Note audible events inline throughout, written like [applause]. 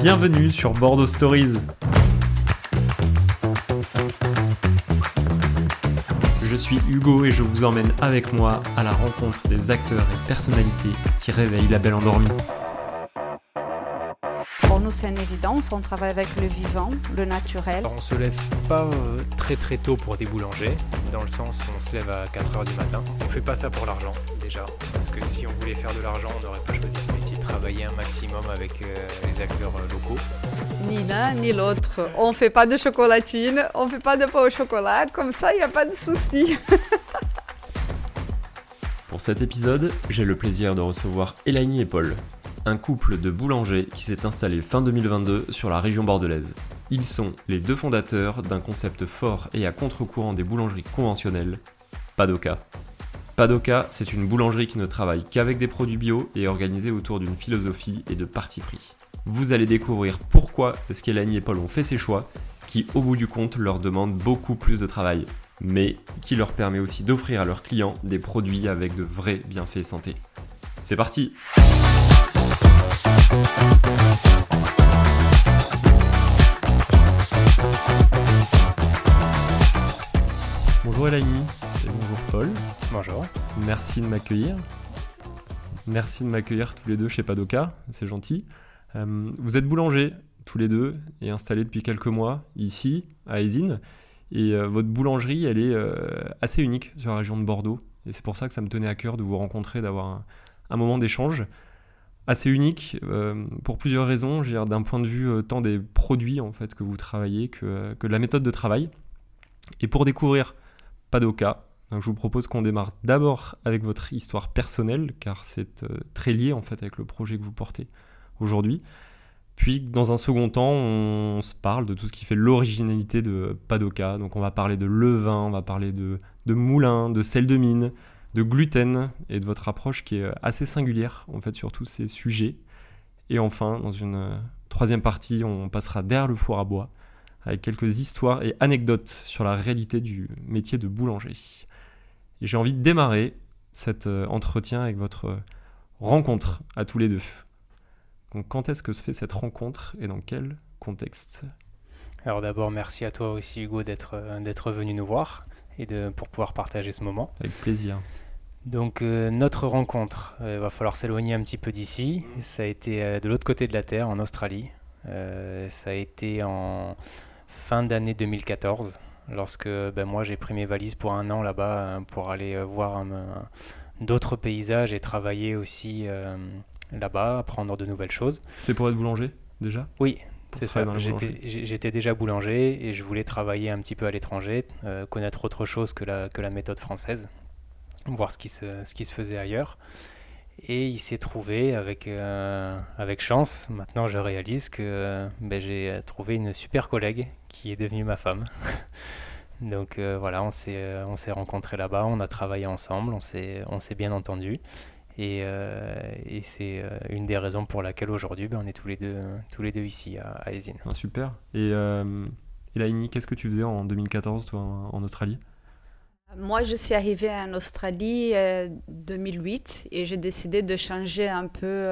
Bienvenue sur Bordeaux Stories. Je suis Hugo et je vous emmène avec moi à la rencontre des acteurs et personnalités qui réveillent la belle endormie. Pour nous, c'est une évidence. On travaille avec le vivant, le naturel. On se lève pas euh, très très tôt pour des boulangers, dans le sens où on se lève à 4h du matin. On fait pas ça pour l'argent, déjà. Parce que si on voulait faire de l'argent, on n'aurait pas choisi ce métier. Travailler un maximum avec euh, les acteurs euh, locaux. Ni l'un ni l'autre. On fait pas de chocolatine, on fait pas de pain au chocolat. Comme ça, il n'y a pas de souci. [laughs] Pour cet épisode, j'ai le plaisir de recevoir Elaine et Paul, un couple de boulangers qui s'est installé fin 2022 sur la région bordelaise. Ils sont les deux fondateurs d'un concept fort et à contre-courant des boulangeries conventionnelles, Padoka. Padoka, c'est une boulangerie qui ne travaille qu'avec des produits bio et organisée autour d'une philosophie et de parti pris. Vous allez découvrir pourquoi qu'Elanie et Paul ont fait ces choix, qui au bout du compte leur demandent beaucoup plus de travail, mais qui leur permet aussi d'offrir à leurs clients des produits avec de vrais bienfaits santé. C'est parti Bonjour Paul. Bonjour. Merci de m'accueillir. Merci de m'accueillir tous les deux chez Padoka, c'est gentil. Euh, vous êtes boulanger tous les deux et installés depuis quelques mois ici à Aisine. Et euh, votre boulangerie, elle est euh, assez unique sur la région de Bordeaux. Et c'est pour ça que ça me tenait à cœur de vous rencontrer, d'avoir un, un moment d'échange assez unique euh, pour plusieurs raisons, d'un point de vue euh, tant des produits en fait que vous travaillez que, que de la méthode de travail. Et pour découvrir Padoka, donc je vous propose qu'on démarre d'abord avec votre histoire personnelle, car c'est euh, très lié en fait avec le projet que vous portez aujourd'hui. Puis dans un second temps, on se parle de tout ce qui fait l'originalité de Padoka. Donc on va parler de levain, on va parler de, de moulin, de sel de mine, de gluten et de votre approche qui est assez singulière en fait sur tous ces sujets. Et enfin, dans une euh, troisième partie, on passera derrière le four à bois avec quelques histoires et anecdotes sur la réalité du métier de boulanger. Et j'ai envie de démarrer cet euh, entretien avec votre euh, rencontre à tous les deux. Donc quand est-ce que se fait cette rencontre et dans quel contexte? Alors d'abord, merci à toi aussi Hugo d'être d'être venu nous voir et de, pour pouvoir partager ce moment. Avec plaisir. Donc euh, notre rencontre, il euh, va falloir s'éloigner un petit peu d'ici. Ça a été euh, de l'autre côté de la Terre, en Australie. ça a été en fin d'année 2014, lorsque ben, moi j'ai pris mes valises pour un an là-bas hein, pour aller voir d'autres paysages et travailler aussi là-bas, apprendre de nouvelles choses. C'était pour être boulanger déjà? Oui, c'est ça, j'étais déjà boulanger et je voulais travailler un petit peu à l'étranger, euh, connaître autre chose que la, que la méthode française, voir ce qui se, ce qui se faisait ailleurs. Et il s'est trouvé avec, euh, avec chance, maintenant je réalise que euh, ben, j'ai trouvé une super collègue qui est devenue ma femme. [laughs] Donc voilà, on s'est rencontrés là-bas, on a travaillé ensemble, on s'est bien entendu. Et, euh, et c'est euh, une des raisons pour laquelle aujourd'hui ben, on est tous les deux, tous les deux ici à, à Ah, super. Et euh, Elaine, qu'est-ce que tu faisais en 2014 toi, en Australie? Moi, je suis arrivée en Australie en 2008 et j'ai décidé de changer un peu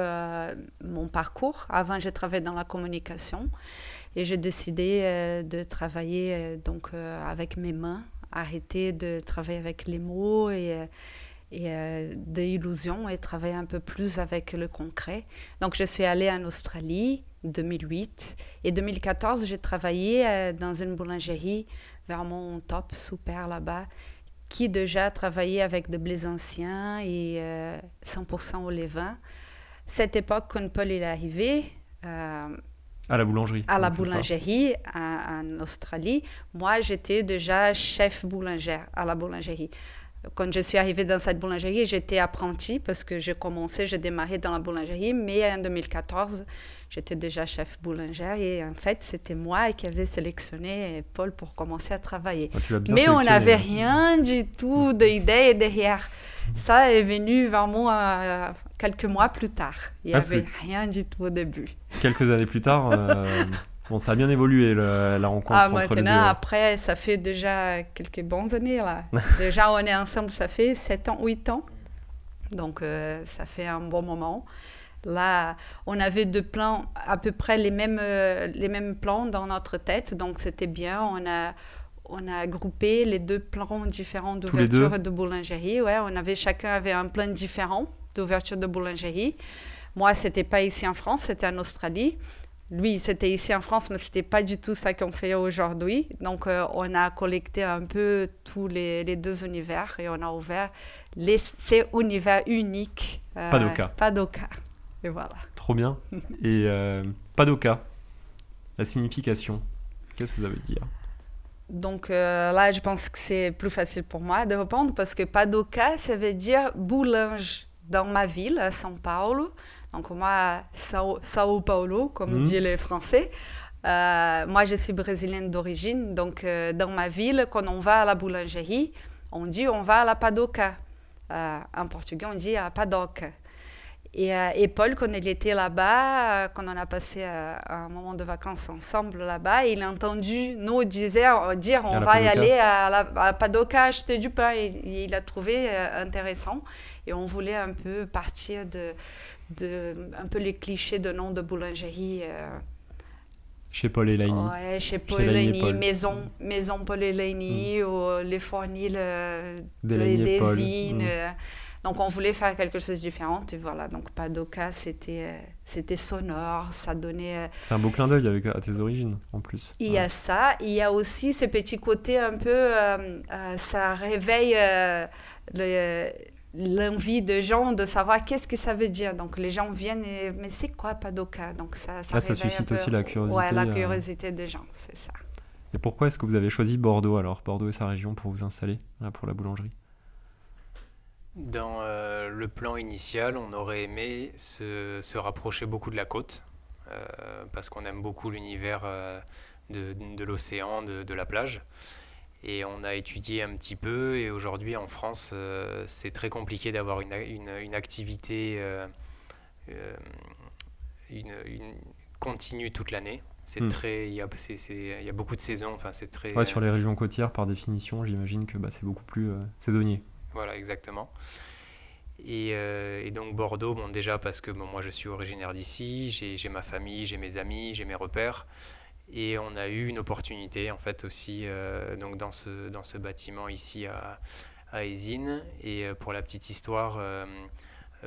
mon parcours. Avant, j'ai travaillé dans la communication et j'ai décidé de travailler donc avec mes mains, arrêter de travailler avec les mots et et euh, d'illusions et travailler un peu plus avec le concret. Donc, je suis allée en Australie 2008 et 2014, j'ai travaillé euh, dans une boulangerie vraiment top, super là-bas, qui déjà travaillait avec de blés anciens et 100% euh, au levain. Cette époque, quand Paul est arrivé, à la boulangerie. À la boulangerie en, Australie. Moi, j'étais déjà chef boulangère à la boulangerie quand je suis arrivée dans cette boulangerie, j'étais apprentie parce que j'ai commencé, j'ai démarré dans la boulangerie, mais en 2014, j'étais déjà chef boulangère et en fait, c'était moi qui avais sélectionné Paul pour commencer à travailler. Ah, mais on n'avait rien du tout d'idée derrière. Ça est venu vraiment euh, quelques mois plus tard. Il n'y ah, avait rien du tout au début. Quelques années plus tard euh, [laughs] Bon, ça a bien évolué la rencontre ah, entre les deux. après, ça fait déjà quelques bonnes années là. [laughs] déjà, on est ensemble, ça fait 7 ans, 8 ans. Donc, euh, ça fait un bon moment. Là, on avait deux plans, à peu près les mêmes, les mêmes plans dans notre tête, donc c'était bien. On a, on a groupé les deux plans différents d'ouverture de boulangerie. Ouais, on avait, chacun avait un plan différent d'ouverture de boulangerie. Moi, c'était pas ici en France, c'était en Australie. Lui, c'était ici en France, mais c'était pas du tout ça qu'on fait aujourd'hui. Donc, euh, on a collecté un peu tous les, les, deux univers et on a ouvert les, ces univers uniques. Euh, Padoka. Padoka. Et voilà. Trop bien. et euh, Padoka, la signification, qu'est-ce que ça veut dire? Donc euh, là, je pense que c'est plus facile pour moi de répondre parce que Padoca, ça veut dire boulange dans ma ville, à São Paulo. Donc moi, Sao, Sao Paulo, comme mmh. disent les Français. Euh, moi, je suis brésilienne d'origine. Donc euh, dans ma ville, quand on va à la boulangerie, on dit on va à la Padoca. en portugais, on dit à Padoca. Euh, et, Paul, quand il était là-bas, euh, quand on a passé euh, un moment de vacances ensemble là-bas, il a entendu nous dire, dire on va y aller à la, à Padoca acheter du pain. Et, il a trouvé intéressant. Et on voulait un peu partir de, de un peu les clichés de nom de boulangerie. Chez Paul et Laini. Ouais, chez Paul et Laini, maison, maison Paul et Laini, mm. ou les fournils de, des. Mm. Donc on voulait faire quelque chose de différent et voilà. Donc Padoka, c'était euh, c'était sonore, ça donnait. Euh, C'est un beau clin d'œil avec à tes origines en plus. Il y a ça, il y a aussi ce petit côté un peu, euh, ça réveille l'envie des gens de savoir qu'est-ce que ça veut dire. Donc les gens viennent et mais c'est quoi Padoka? Donc ça, ça, ah, ça suscite aussi la curiosité. Ouais, la curiosité des gens, c'est ça. Et pourquoi est-ce que vous avez choisi Bordeaux alors, Bordeaux et sa région pour vous installer là, pour la boulangerie? Dans euh, le plan initial, on aurait aimé se, rapprocher beaucoup de la côte, euh, parce qu'on aime beaucoup l'univers euh, de, l'océan, de, la plage. Et on a étudié un petit peu, et aujourd'hui en France, c'est très compliqué d'avoir une, activité une, continue toute l'année. C'est hmm. très, il y, a beaucoup de saisons. Enfin, c'est très. sur les régions côtières, par définition, j'imagine que bah, c'est beaucoup plus saisonnier. Voilà, exactement. Euh, et, donc Bordeaux, bon, déjà parce que moi je suis originaire d'ici, j'ai ma famille, j'ai mes amis, j'ai mes repères. Et on a eu une opportunité en fait aussi euh, donc dans, ce, dans ce bâtiment ici à, à Et euh, pour la petite histoire,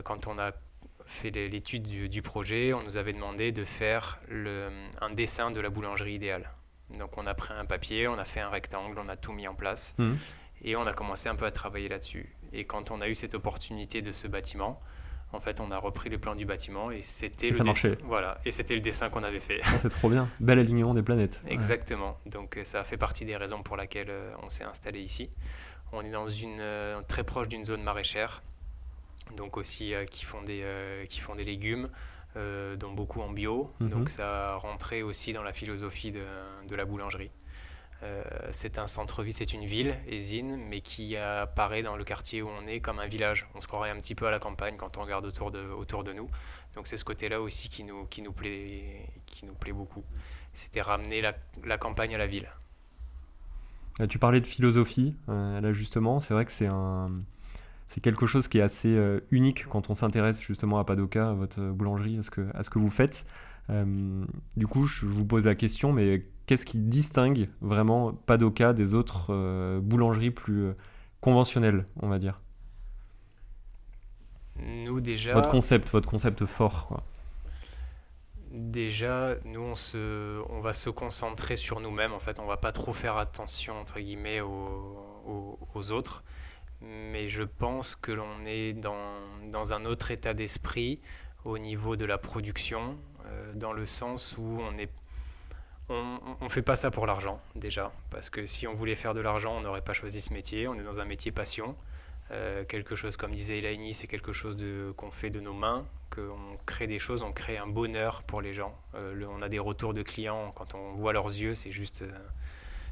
quand on a fait l'étude du, projet, on nous avait demandé de faire le, un dessin de la boulangerie idéale. Donc on a pris un papier, on a fait un rectangle, on a tout mis en place. Mmh. Et on a commencé un peu à travailler là-dessus. Et quand on a eu cette opportunité de ce bâtiment, en fait, on a repris les plans du bâtiment et c'était le dessin. Voilà, et c'était le dessin qu'on avait fait. Ah, c'est trop bien, bel alignement des planètes. Exactement. Donc euh, ça a fait partie des raisons pour lesquelles euh, on s'est installé ici. On est dans une euh, très proche d'une zone maraîchère, donc aussi qui font des qui font des légumes, dont beaucoup en bio. Mhm. Donc ça rentrait aussi dans la philosophie de, de la boulangerie. Euh, c'est un centre-ville, c'est une ville, mais qui apparaît dans le quartier où on est comme un village. On se croirait un petit peu à la campagne quand on regarde autour de, autour de nous. Donc c'est ce côté-là aussi qui nous, qui, nous plaît, qui nous plaît beaucoup. C'était ramener la, campagne à la ville. Euh, tu parlais de philosophie, euh, là justement, c'est vrai que c'est un... C'est quelque chose qui est assez unique quand on s'intéresse justement à Padoka, à votre boulangerie, à ce que, à ce que vous faites. du coup, je vous pose la question, mais qu'est-ce qui distingue vraiment Padoka des autres euh, boulangeries plus euh, conventionnelles, on va dire? Nous déjà. Votre concept, votre concept fort, quoi. Déjà, nous, on, se, on va se concentrer sur nous-mêmes. En fait, on va pas trop faire attention, entre guillemets, aux, aux, autres. Mais je pense que l'on est dans, dans, un autre état d'esprit au niveau de la production, euh, dans le sens où on est on ne fait pas ça pour l'argent, déjà, parce que si on voulait faire de l'argent, on n'aurait pas choisi ce métier. On est dans un métier passion. Euh, quelque chose, comme disait Elaine, c'est quelque chose qu'on fait de nos mains, qu'on crée des choses, on crée un bonheur pour les gens. Euh, on a des retours de clients, quand on voit leurs yeux, c'est juste... Euh,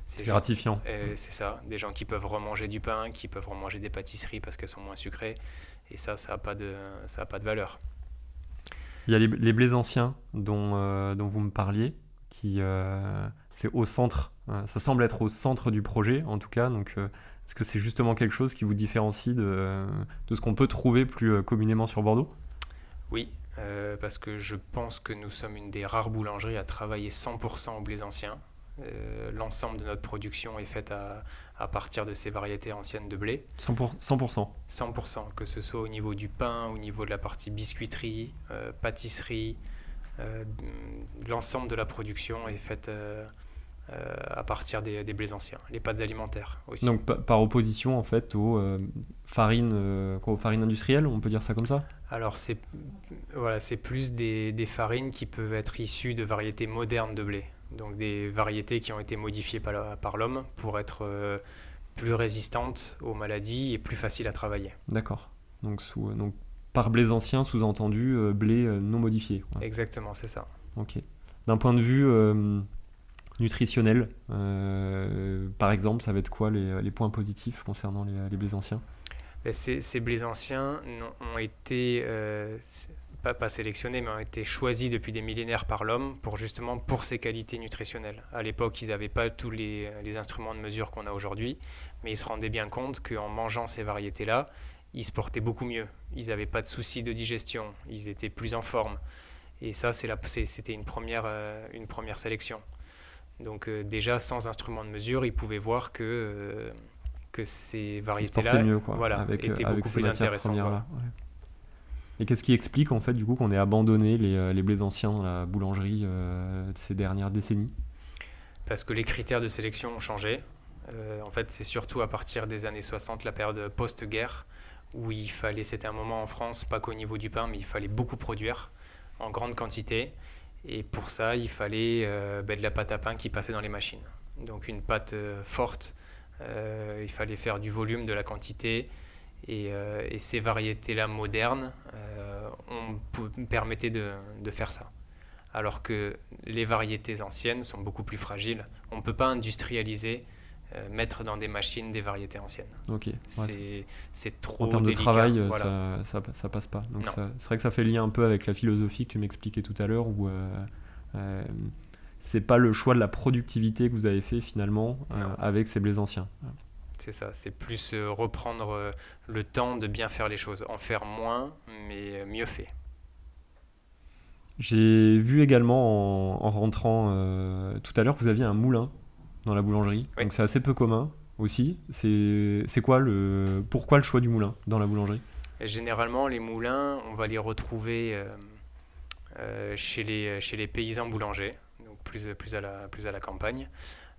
c'est gratifiant. c'est ça, des gens qui peuvent remanger du pain, qui peuvent remanger des pâtisseries parce qu'elles sont moins sucrées. Et ça, ça n'a pas, de, pas de valeur. Il y a les, les anciens dont, dont vous me parliez qui euh, c'est au centre. Euh, ça semble être au centre du projet, en tout cas. Donc, euh, est-ce que c'est justement quelque chose qui vous différencie de, de ce qu'on peut trouver plus communément sur Bordeaux? Oui, parce que je pense que nous sommes une des rares boulangeries à travailler 100% au blé ancien. L'ensemble de notre production est faite à, à, partir de ces variétés anciennes de blé. 100%, 100%, que ce soit au niveau du pain, au niveau de la partie biscuiterie, pâtisserie, l'ensemble de la production est faite euh, à partir des, des, blés anciens, les pâtes alimentaires aussi. Donc par opposition en fait aux euh, farines, euh, aux farines industrielles, on peut dire ça comme ça? Alors c'est voilà, c'est plus des, des, farines qui peuvent être issues de variétés modernes de blé, donc des variétés qui ont été modifiées par, par l'homme pour être plus résistantes aux maladies et plus faciles à travailler. D'accord. Donc, sous, donc par blés anciens, sous-entendu blé non modifié. Exactement, c'est ça. Ok. D'un point de vue nutritionnel euh, Par exemple, ça va être quoi les, points positifs concernant les, blés anciens? Ben, ces, blés anciens ont été, euh, pas, pas, sélectionnés, mais ont été choisis depuis des millénaires par l'homme pour justement pour ses qualités nutritionnelles. À l'époque, ils n'avaient pas tous les, les, instruments de mesure qu'on a aujourd'hui, mais ils se rendaient bien compte qu'en mangeant ces variétés-là, ils se portaient beaucoup mieux. Ils n'avaient pas de soucis de digestion, ils étaient plus en forme. Et ça, c'était une première, euh, une première sélection. Donc euh, déjà, sans instrument de mesure, ils pouvaient voir que, euh, que ces variétés-là voilà, avec, étaient avec beaucoup plus intéressantes. Et qu'est-ce qui explique en fait du coup qu'on ait abandonné les, les, blés anciens dans la boulangerie de ces dernières décennies? Parce que les critères de sélection ont changé. en fait, c'est surtout à partir des années 60, la période post-guerre, où il fallait, c'était un moment en France, pas qu'au niveau du pain, mais il fallait beaucoup produire en grande quantité. Et pour ça, il fallait euh, ben, de la pâte à pain qui passait dans les machines. Donc une pâte euh, forte, euh, il fallait faire du volume, de la quantité. Et, ces variétés-là modernes on permettaient de, de, faire ça. Alors que les variétés anciennes sont beaucoup plus fragiles. On ne peut pas industrialiser mettre dans des machines des variétés anciennes. Ok. c'est trop. En termes de travail, ça, ça, passe pas. Donc c'est vrai que ça fait lien un peu avec la philosophie que tu m'expliquais tout à l'heure où euh, euh, c'est pas le choix de la productivité que vous avez fait finalement euh, avec ces blés anciens. C'est ça, c'est plus reprendre le temps de bien faire les choses, en faire moins, mais mieux fait. J'ai vu également en, rentrant tout à l'heure que vous aviez un moulin dans la boulangerie. Donc c'est assez peu commun aussi. C'est quoi le pourquoi le choix du moulin dans la boulangerie? Généralement, les moulins, on va les retrouver euh, euh, chez, les, chez les paysans boulangers, donc plus, plus, à, la, plus à la campagne.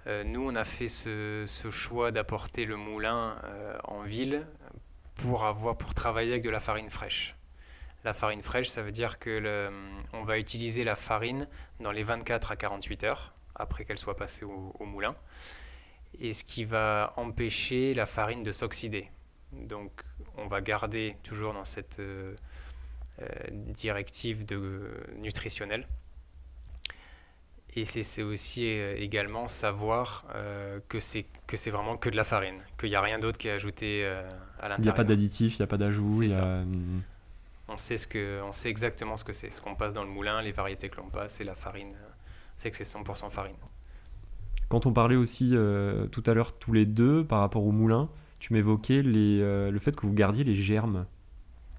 Euh, nous, on a fait ce, ce choix d'apporter le moulin en ville pour, avoir, pour travailler avec de la farine fraîche. La farine fraîche, ça veut dire que le, on va utiliser la farine dans les 24 à 48 heures après qu'elle soit passée au, moulin, et ce qui va empêcher la farine de s'oxyder. Donc on va garder toujours dans cette euh, euh, directive de, nutritionnelle. Et c'est aussi euh, également savoir que c'est que c'est vraiment que de la farine, qu'il n'y a rien d'autre qui est ajouté à l'intérieur. Il n'y a pas d'additif, il n'y a pas d'ajout. On sait ce que, on sait exactement ce que c'est, ce qu'on passe dans le moulin, les variétés que l'on passe, c'est la farine c'est que c'est 100% farine. Quand on parlait aussi euh, tout à l'heure tous les deux par rapport au moulin, tu m'évoquais euh, le fait que vous gardiez les germes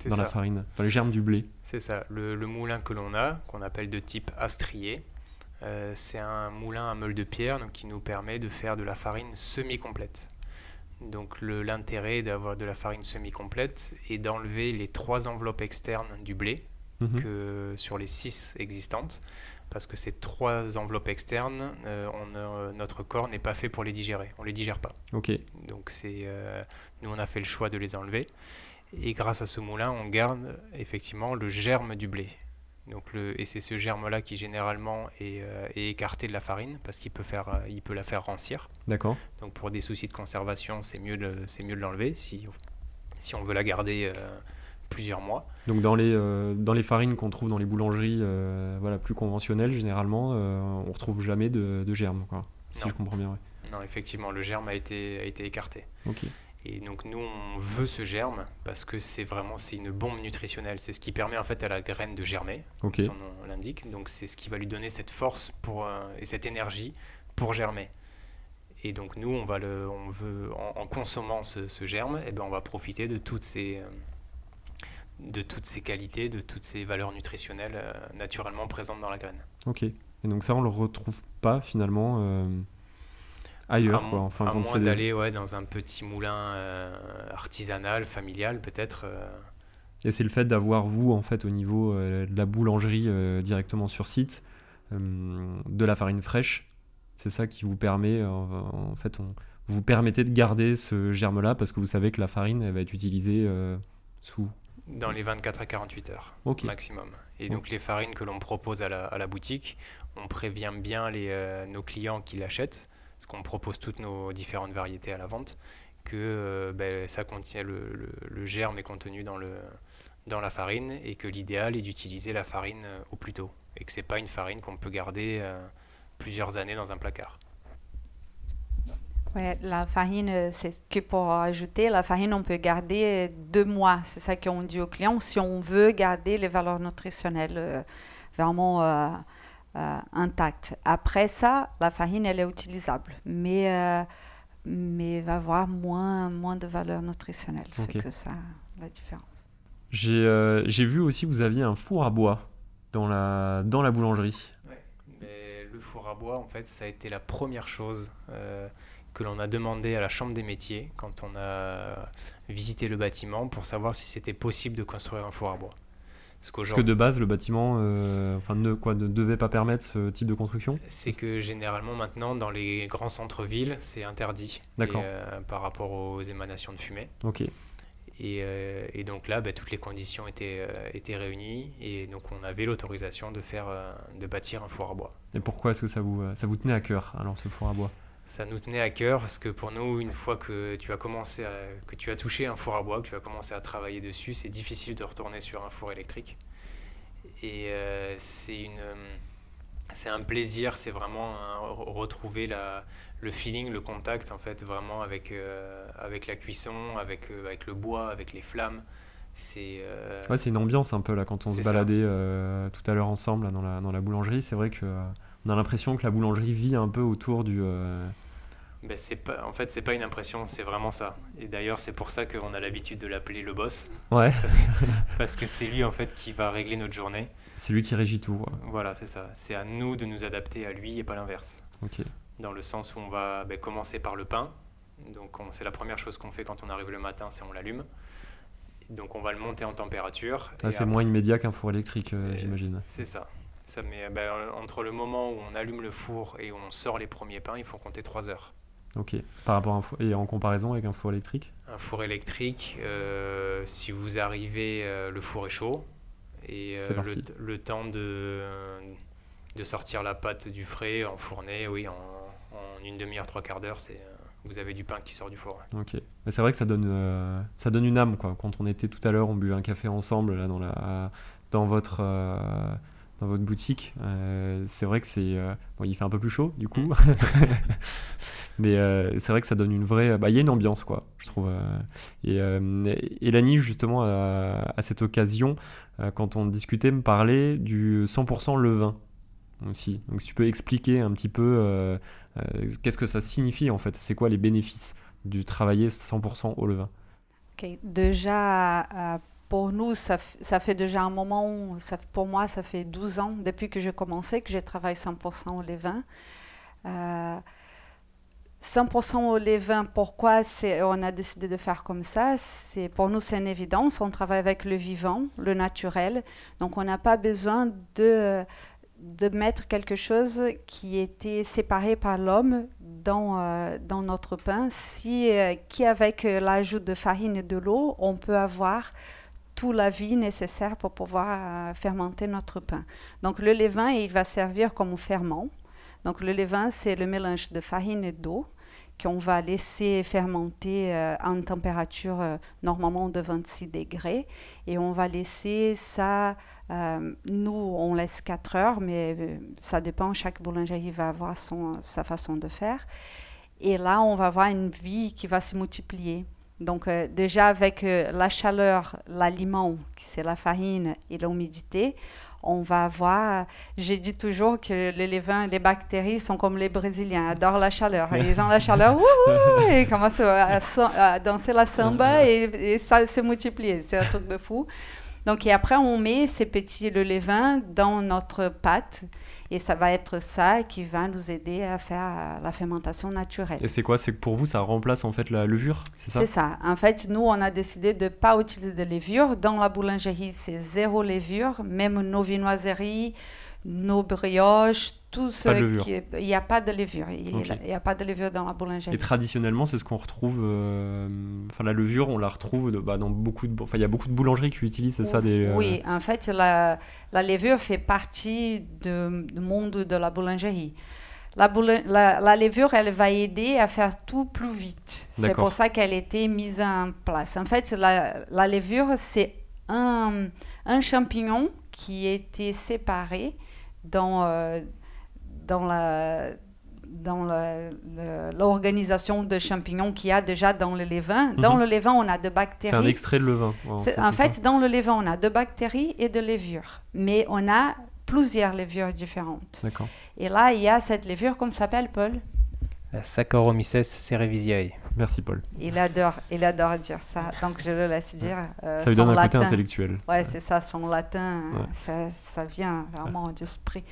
dans la farine, les germes du blé. C'est ça. Le, moulin que l'on a, qu'on appelle de type astrier, euh, c'est un moulin à meule de pierre donc, qui nous permet de faire de la farine semi-complète. Donc l'intérêt d'avoir de la farine semi-complète est d'enlever les trois enveloppes externes du blé mhm. que sur les six existantes parce que ces trois enveloppes externes, euh, on, euh, notre corps n'est pas fait pour les digérer. On les digère pas. Ok. Donc c'est, euh, nous on a fait le choix de les enlever. Et grâce à ce moulin, on garde effectivement le germe du blé. Donc le, et c'est ce germe-là qui généralement est, est, écarté de la farine parce qu'il peut, faire, il peut la faire rancir. D'accord. Donc pour des soucis de conservation, c'est mieux de, c'est mieux de l'enlever si, si on veut la garder plusieurs mois. Donc dans les, euh, dans les farines qu'on trouve dans les boulangeries euh, voilà, plus conventionnelles, généralement, euh, on retrouve jamais de, de germes, quoi, si je comprends bien. Non, effectivement, le germe a été, a été écarté. Ok. Et donc nous, on veut ce germe parce que c'est vraiment c'est une bombe nutritionnelle. C'est ce qui permet en fait à la graine de germer, comme son nom l'indique. Donc c'est ce qui va lui donner cette force pour, et cette énergie pour germer. Et donc nous, on va le, on veut, en, consommant ce, germe, et eh ben on va profiter de toutes ces, de toutes ces qualités, de toutes ces valeurs nutritionnelles euh, naturellement présentes dans la graine. Ok. Et donc ça, on le retrouve pas finalement euh, ailleurs, à, quoi. Enfin, à moins d'aller ouais, dans un petit moulin euh, artisanal, familial, peut-être. Et c'est le fait d'avoir vous, en fait, au niveau de la boulangerie directement sur site, de la farine fraîche. C'est ça qui vous permet, en fait, on, vous permettez de garder ce germe-là parce que vous savez que la farine, elle va être utilisée sous dans les 24 à 48 heures maximum. Et donc les farines que l'on propose à la, boutique, on prévient bien les, euh, nos clients qui l'achètent, parce qu'on propose toutes nos différentes variétés à la vente, que euh, ben, ça contient le, germe est contenu dans, le, dans la farine et que l'idéal est d'utiliser la farine euh, au plus tôt et que c'est pas une farine qu'on peut garder plusieurs années dans un placard. Ouais, la farine, euh, c'est ce que pour ajouter, la farine, on peut garder deux mois. C'est ça qu'on dit aux clients si on veut garder les valeurs nutritionnelles euh, vraiment euh, intactes. Après ça, la farine, elle est utilisable, mais, mais va avoir moins, moins de valeurs nutritionnelles. C'est que ça la différence. J'ai vu aussi que vous aviez un four à bois dans la, dans la boulangerie. Ouais, mais le four à bois, en fait, ça a été la première chose que l'on a demandé à la Chambre des métiers quand on a visité le bâtiment pour savoir si c'était possible de construire un four à bois. Parce, que de base, le bâtiment euh, enfin, ne, quoi, ne devait pas permettre ce type de construction C'est que généralement, maintenant, dans les grands centres-villes, c'est interdit euh, par rapport aux émanations de fumée. Ok. Et, euh, et donc là, bah, toutes les conditions étaient, étaient réunies et donc on avait l'autorisation de, faire, de bâtir un four à bois. Et pourquoi est-ce que ça vous, ça vous tenait à cœur, alors, ce four à bois? Ça nous tenait à cœur parce que pour nous, une fois que tu as commencé que tu as touché un four à bois, que tu as commencé à travailler dessus, c'est difficile de retourner sur un four électrique. Et euh, c'est une, c'est un plaisir, c'est vraiment retrouver la, le feeling, le contact en fait, vraiment avec euh, avec la cuisson, avec euh, avec le bois, avec les flammes. C'est ouais, c'est une ambiance un peu là quand on se baladait tout à l'heure ensemble dans la dans la boulangerie. C'est vrai que on a l'impression que la boulangerie vit un peu autour du. Euh, ben c'est pas, en fait, c'est pas une impression, c'est vraiment ça. Et d'ailleurs, c'est pour ça qu'on a l'habitude de l'appeler le boss. Ouais. Parce que [laughs] c'est lui en fait qui va régler notre journée. C'est lui qui régit tout. Voilà, c'est ça. C'est à nous de nous adapter à lui et pas l'inverse. Ok. Dans le sens où on va ben, commencer par le pain. Donc, c'est la première chose qu'on fait quand on arrive le matin, c'est on l'allume. Donc, on va le monter en température. Ah, c'est moins immédiat qu'un four électrique, euh, j'imagine. C'est ça. Ça met, ben, entre le moment où on allume le four et où on sort les premiers pains, il faut compter 3 heures. Ok. Par rapport à un four, et en comparaison avec un four électrique Un four électrique, euh, si vous arrivez, euh, le four est chaud. Et euh, le, le, temps de, de sortir la pâte du frais en fournée, oui, en, en une demi-heure, trois quarts d'heure, c'est vous avez du pain qui sort du four. Ok. Mais c'est vrai que ça donne, ça donne une âme, quoi. Quand on était tout à l'heure, on buvait un café ensemble là dans la, dans votre dans votre boutique. Euh, c'est vrai que c'est. Bon, il fait un peu plus chaud, du coup. [laughs] Mais euh, c'est vrai que ça donne une vraie. Bah, il y a une ambiance, quoi, je trouve. Et, et Lani, justement, à, cette occasion, quand on discutait, me parlait du 100% levain aussi. Donc, si tu peux expliquer un petit peu qu'est-ce que ça signifie, en fait? C'est quoi les bénéfices du travailler 100% au levain? Ok, Déjà, pour nous, ça, fait déjà un moment, pour moi, ça fait 12 ans depuis que j'ai commencé que je travaille 100% au levain. Euh, 100% au levain, pourquoi on a décidé de faire comme ça? Pour nous, c'est une évidence. On travaille avec le vivant, le naturel. Donc, on n'a pas besoin de, mettre quelque chose qui était séparé par l'homme dans, euh, notre pain. Si, euh, qui, avec l'ajout de farine et de l'eau, on peut avoir toute la vie nécessaire pour pouvoir euh, fermenter notre pain. Donc le levain, il va servir comme ferment. Donc le levain, c'est le mélange de farine et d'eau qu'on va laisser fermenter euh, en température euh, normalement de 26 degrés. Et on va laisser ça, nous, on laisse 4 heures, mais ça dépend, chaque boulangerie va avoir son, sa façon de faire. Et là, on va avoir une vie qui va se multiplier. Donc euh, déjà avec euh, la chaleur, l'aliment, qui c'est la farine et l'humidité, on va avoir, j'ai dit toujours que les levains, les bactéries sont comme les Brésiliens, adorent la chaleur. [laughs] Ils ont la chaleur, wouhou, et commencent à, danser la samba et, ça se multiplie. C'est un truc de fou. Donc, et après, on met ces petits le levain dans notre pâte. Et ça va être ça qui va nous aider à faire la fermentation naturelle. Et c'est quoi? C'est que pour vous, ça remplace en fait la levure C'est ça? C'est ça. En fait, nous, on a décidé de ne pas utiliser de levure. Dans la boulangerie, c'est zéro levure. Même nos viennoiseries, nos brioches, tout ce qui il n'y a pas de levure. Il n'y a pas de levure dans la boulangerie. Et traditionnellement, c'est ce qu'on retrouve. Euh, enfin, la levure, on la retrouve bah, dans beaucoup de. Enfin, il y a beaucoup de boulangeries qui utilisent, ça des, euh, Oui, en fait, la, la levure fait partie du monde de la boulangerie. La, la, levure, elle va aider à faire tout plus vite. C'est pour ça qu'elle a été mise en place. En fait, la, la levure, c'est un, un champignon qui été séparé dans, euh, dans la dans l'organisation de champignons qu'il y a déjà dans le levain. Dans mhm. le levain, on a de bactéries. C'est un extrait de levain. En fait, dans le levain, on a de bactéries et de levures. Mais on a plusieurs levures différentes. D'accord. Et là, il y a cette levure, comme s'appelle, Paul La Saccharomyces cerevisiae. Merci, Paul. Il adore, il adore dire ça, donc je le laisse dire. Euh, ça lui donne un côté intellectuel. Ouais, c'est ça, son latin, ça, ça, vient vraiment d'esprit.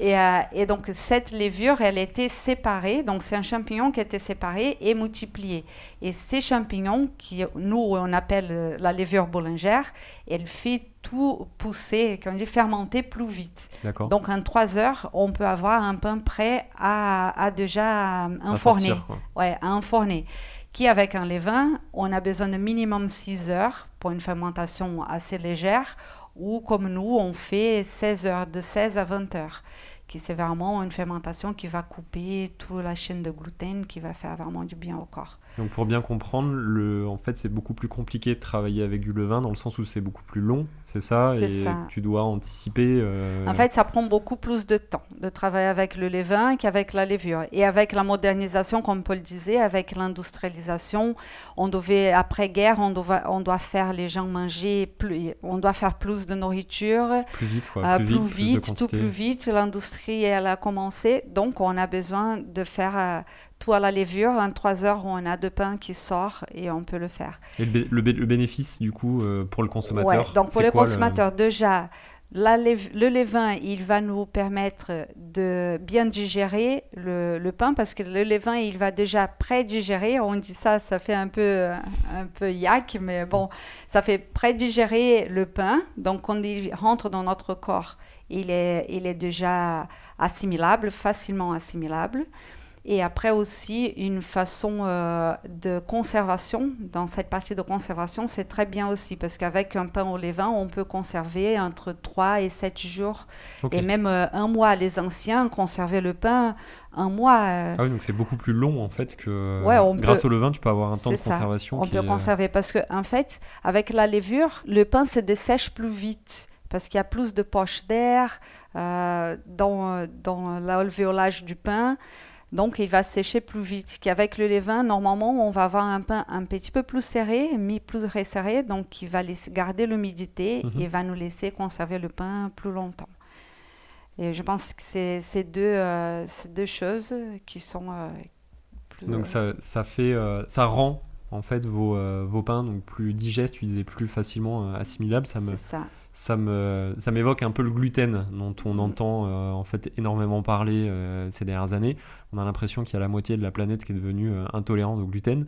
Et, euh, et, donc, cette levure, elle était séparée. Donc, c'est un champignon qui était séparé et multiplié. Et ces champignons, qui nous, on appelle euh, la levure boulangère, elle fait tout pousser, on dit fermenter plus vite. Donc, en trois heures, on peut avoir un pain prêt à, à déjà enfourner. Ouais, à enfourner. Qui, avec un levain, on a besoin de minimum 6 heures pour une fermentation assez légère ou comme nous, on fait 16 heures, de 16 à 20 heures qui c'est vraiment une fermentation qui va couper toute la chaîne de gluten, qui va faire vraiment du bien au corps. Donc pour bien comprendre, le, en fait c'est beaucoup plus compliqué de travailler avec du levain dans le sens où c'est beaucoup plus long, c'est ça? Et tu dois anticiper. Euh, en fait ça prend beaucoup plus de temps de travailler avec le levain qu'avec la levure. Et avec la modernisation, comme Paul disait, avec l'industrialisation, on devait, après-guerre, on, doit, on doit faire les gens manger, plus, on doit faire plus de nourriture. Plus vite, quoi. Euh, plus, vite, tout plus vite. L'industrie, elle a commencé. Donc on a besoin de faire... Euh, tout à la levure, en trois heures, on a de pain qui sort et on peut le faire. Et le, bénéfice, du coup, euh, pour le consommateur Donc, pour le consommateur, déjà, le levain, il va nous permettre de bien digérer le, pain parce que le levain, il va déjà pré-digérer. On dit ça, ça fait un peu, un peu yak, mais bon, ça fait pré-digérer le pain. Donc, quand il rentre dans notre corps, il est, il est déjà assimilable, facilement assimilable. Et après aussi, une façon euh, de conservation, dans cette partie de conservation, c'est très bien aussi, parce qu'avec un pain au levain, on peut conserver entre 3 et 7 jours, et même euh, un mois. Les anciens conservaient le pain un mois. Euh. Ah oui, donc c'est beaucoup plus long en fait que grâce au levain, tu peux avoir un temps de conservation. On peut conserver, parce qu'en en fait, avec la levure, le pain se dessèche plus vite parce qu'il y a plus de poches d'air dans, dans l'alvéolage du pain. Donc, il va sécher plus vite. Qu'avec le levain, normalement, on va avoir un pain un petit peu plus serré, mais plus resserré. Donc, il va garder l'humidité mhm. et va nous laisser conserver le pain plus longtemps. Et je pense que c'est ces deux, euh, deux choses qui sont euh, plus, Donc, ça, ça, fait, euh, ça rend en fait vos, vos pains donc plus digestes, tu disais plus facilement assimilables. Ça me, ça ça me ça m'évoque un peu le gluten dont on mm. entend euh, en fait énormément parler euh, ces dernières années. On a l'impression qu'il y a la moitié de la planète qui est devenue euh, intolérante au gluten.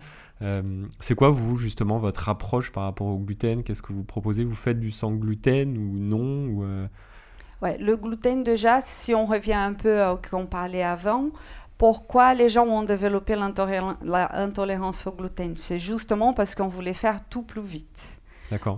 c'est quoi vous justement votre approche par rapport au gluten? Qu'est-ce que vous proposez? Vous faites du sans gluten ou non ou, Ouais, le gluten déjà, si on revient un peu à ce qu'on parlait avant, pourquoi les gens ont développé l'intolérance au gluten? C'est justement parce qu'on voulait faire tout plus vite.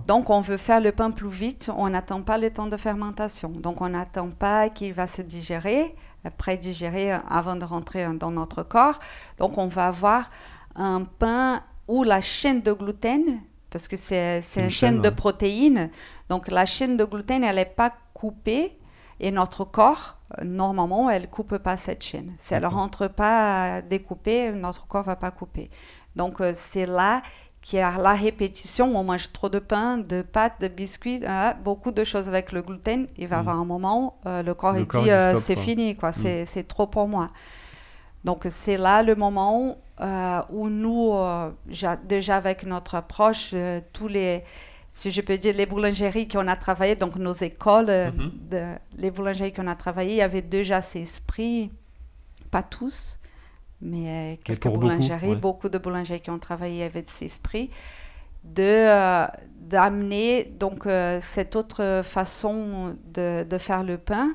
Donc, on veut faire le pain plus vite, on n'attend pas le temps de fermentation. Donc, on n'attend pas qu'il va se digérer, pré-digérer avant de rentrer dans notre corps. Donc, on va avoir un pain où la chaîne de gluten, parce que c'est une, chaîne, de protéines, donc la chaîne de gluten, elle n'est pas coupée. Et notre corps, normalement, elle ne coupe pas cette chaîne. Si elle ne rentre pas découpée, notre corps ne va pas couper. Donc, euh, c'est là qui a la répétition, on mange trop de pain, de pâtes, de biscuits, hein, beaucoup de choses avec le gluten, il va y mm. avoir un moment, euh, le corps, il dit, euh, c'est fini, quoi, mm. c'est trop pour moi. Donc c'est là le moment euh, où nous, déjà avec notre approche, tous les si je peux dire, les boulangeries qu'on a travaillé, donc nos écoles, mhm. de, les boulangeries qu'on a travaillé, il y avait déjà ces esprits, pas tous, mais quelques boulangeries, beaucoup, de boulangeries qui ont travaillé avec ces esprits, de d'amener donc cette autre façon de, de, faire le pain,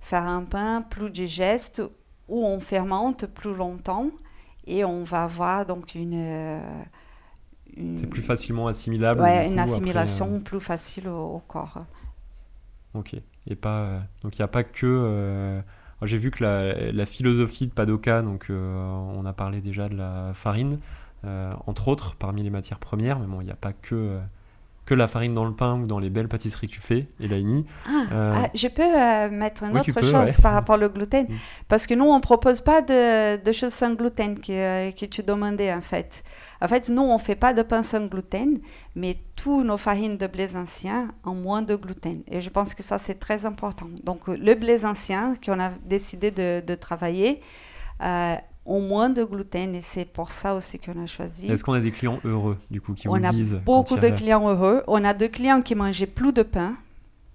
faire un pain plus digeste où on fermente plus longtemps et on va avoir donc une. Euh, c'est plus facilement assimilable. Ouais, une assimilation euh, plus facile au, corps. Ok. Et pas, euh, donc il n'y a pas que. J'ai vu que la, philosophie de Padoka, donc on a parlé déjà de la farine, entre autres, parmi les matières premières, mais bon, il n'y a pas que que la farine dans le pain ou dans les belles pâtisseries que tu fais, Elaini. Ah, euh, ah, je peux euh, mettre une autre chose par rapport au gluten? Mm. Parce que nous, on ne propose pas de, choses sans gluten que, euh, que, tu demandais en fait. En fait, nous, on ne fait pas de pain sans gluten, mais tous nos farines de blé ancien ont moins de gluten. Et je pense que ça, c'est très important. Donc, le blé ancien qu'on a décidé de, de travailler, ont moins de gluten et c'est pour ça aussi qu'on a choisi. Est-ce qu'on a des clients heureux du coup qui on vous disent On a beaucoup de clients heureux. On a des clients qui mangeaient plus de pain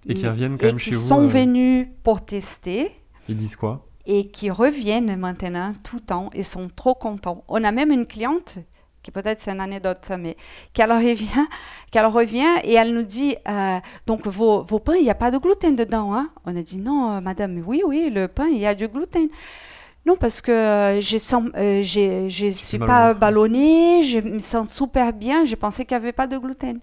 et qui reviennent quand même chez vous. Qui sont euh, venus pour tester. Ils disent quoi? Et qui reviennent maintenant tout le temps et sont trop contents. On a même une cliente qui peut-être c'est une anecdote, mais qu'elle revient, [laughs] qu'elle revient et elle nous dit euh, donc vos, vos pains, il n'y a pas de gluten dedans. Hein? On a dit non, euh, madame, oui, oui, le pain, il y a du gluten. Non, parce que euh, je ne suis pas ballonnée, je me sens super bien, je pensais qu'il n'y avait pas de gluten.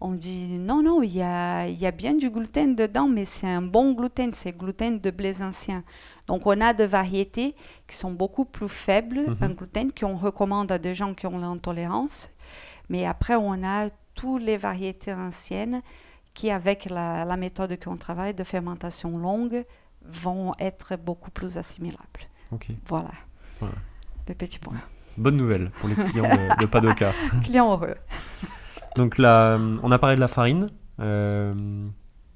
On dit non, non, il y a, y a bien du gluten dedans, mais c'est un bon gluten, c'est gluten de blé ancien. Donc on a des variétés qui sont beaucoup plus faibles en mhm. gluten, qu'on recommande à des gens qui ont l'intolérance. Mais après, on a toutes les variétés anciennes qui, avec la, la méthode qu'on travaille de fermentation longue, vont être beaucoup plus assimilables. Voilà. Le petit point. Bonne nouvelle pour les clients de, Padoka. [laughs] clients heureux. Donc là, on a parlé de la farine. Euh,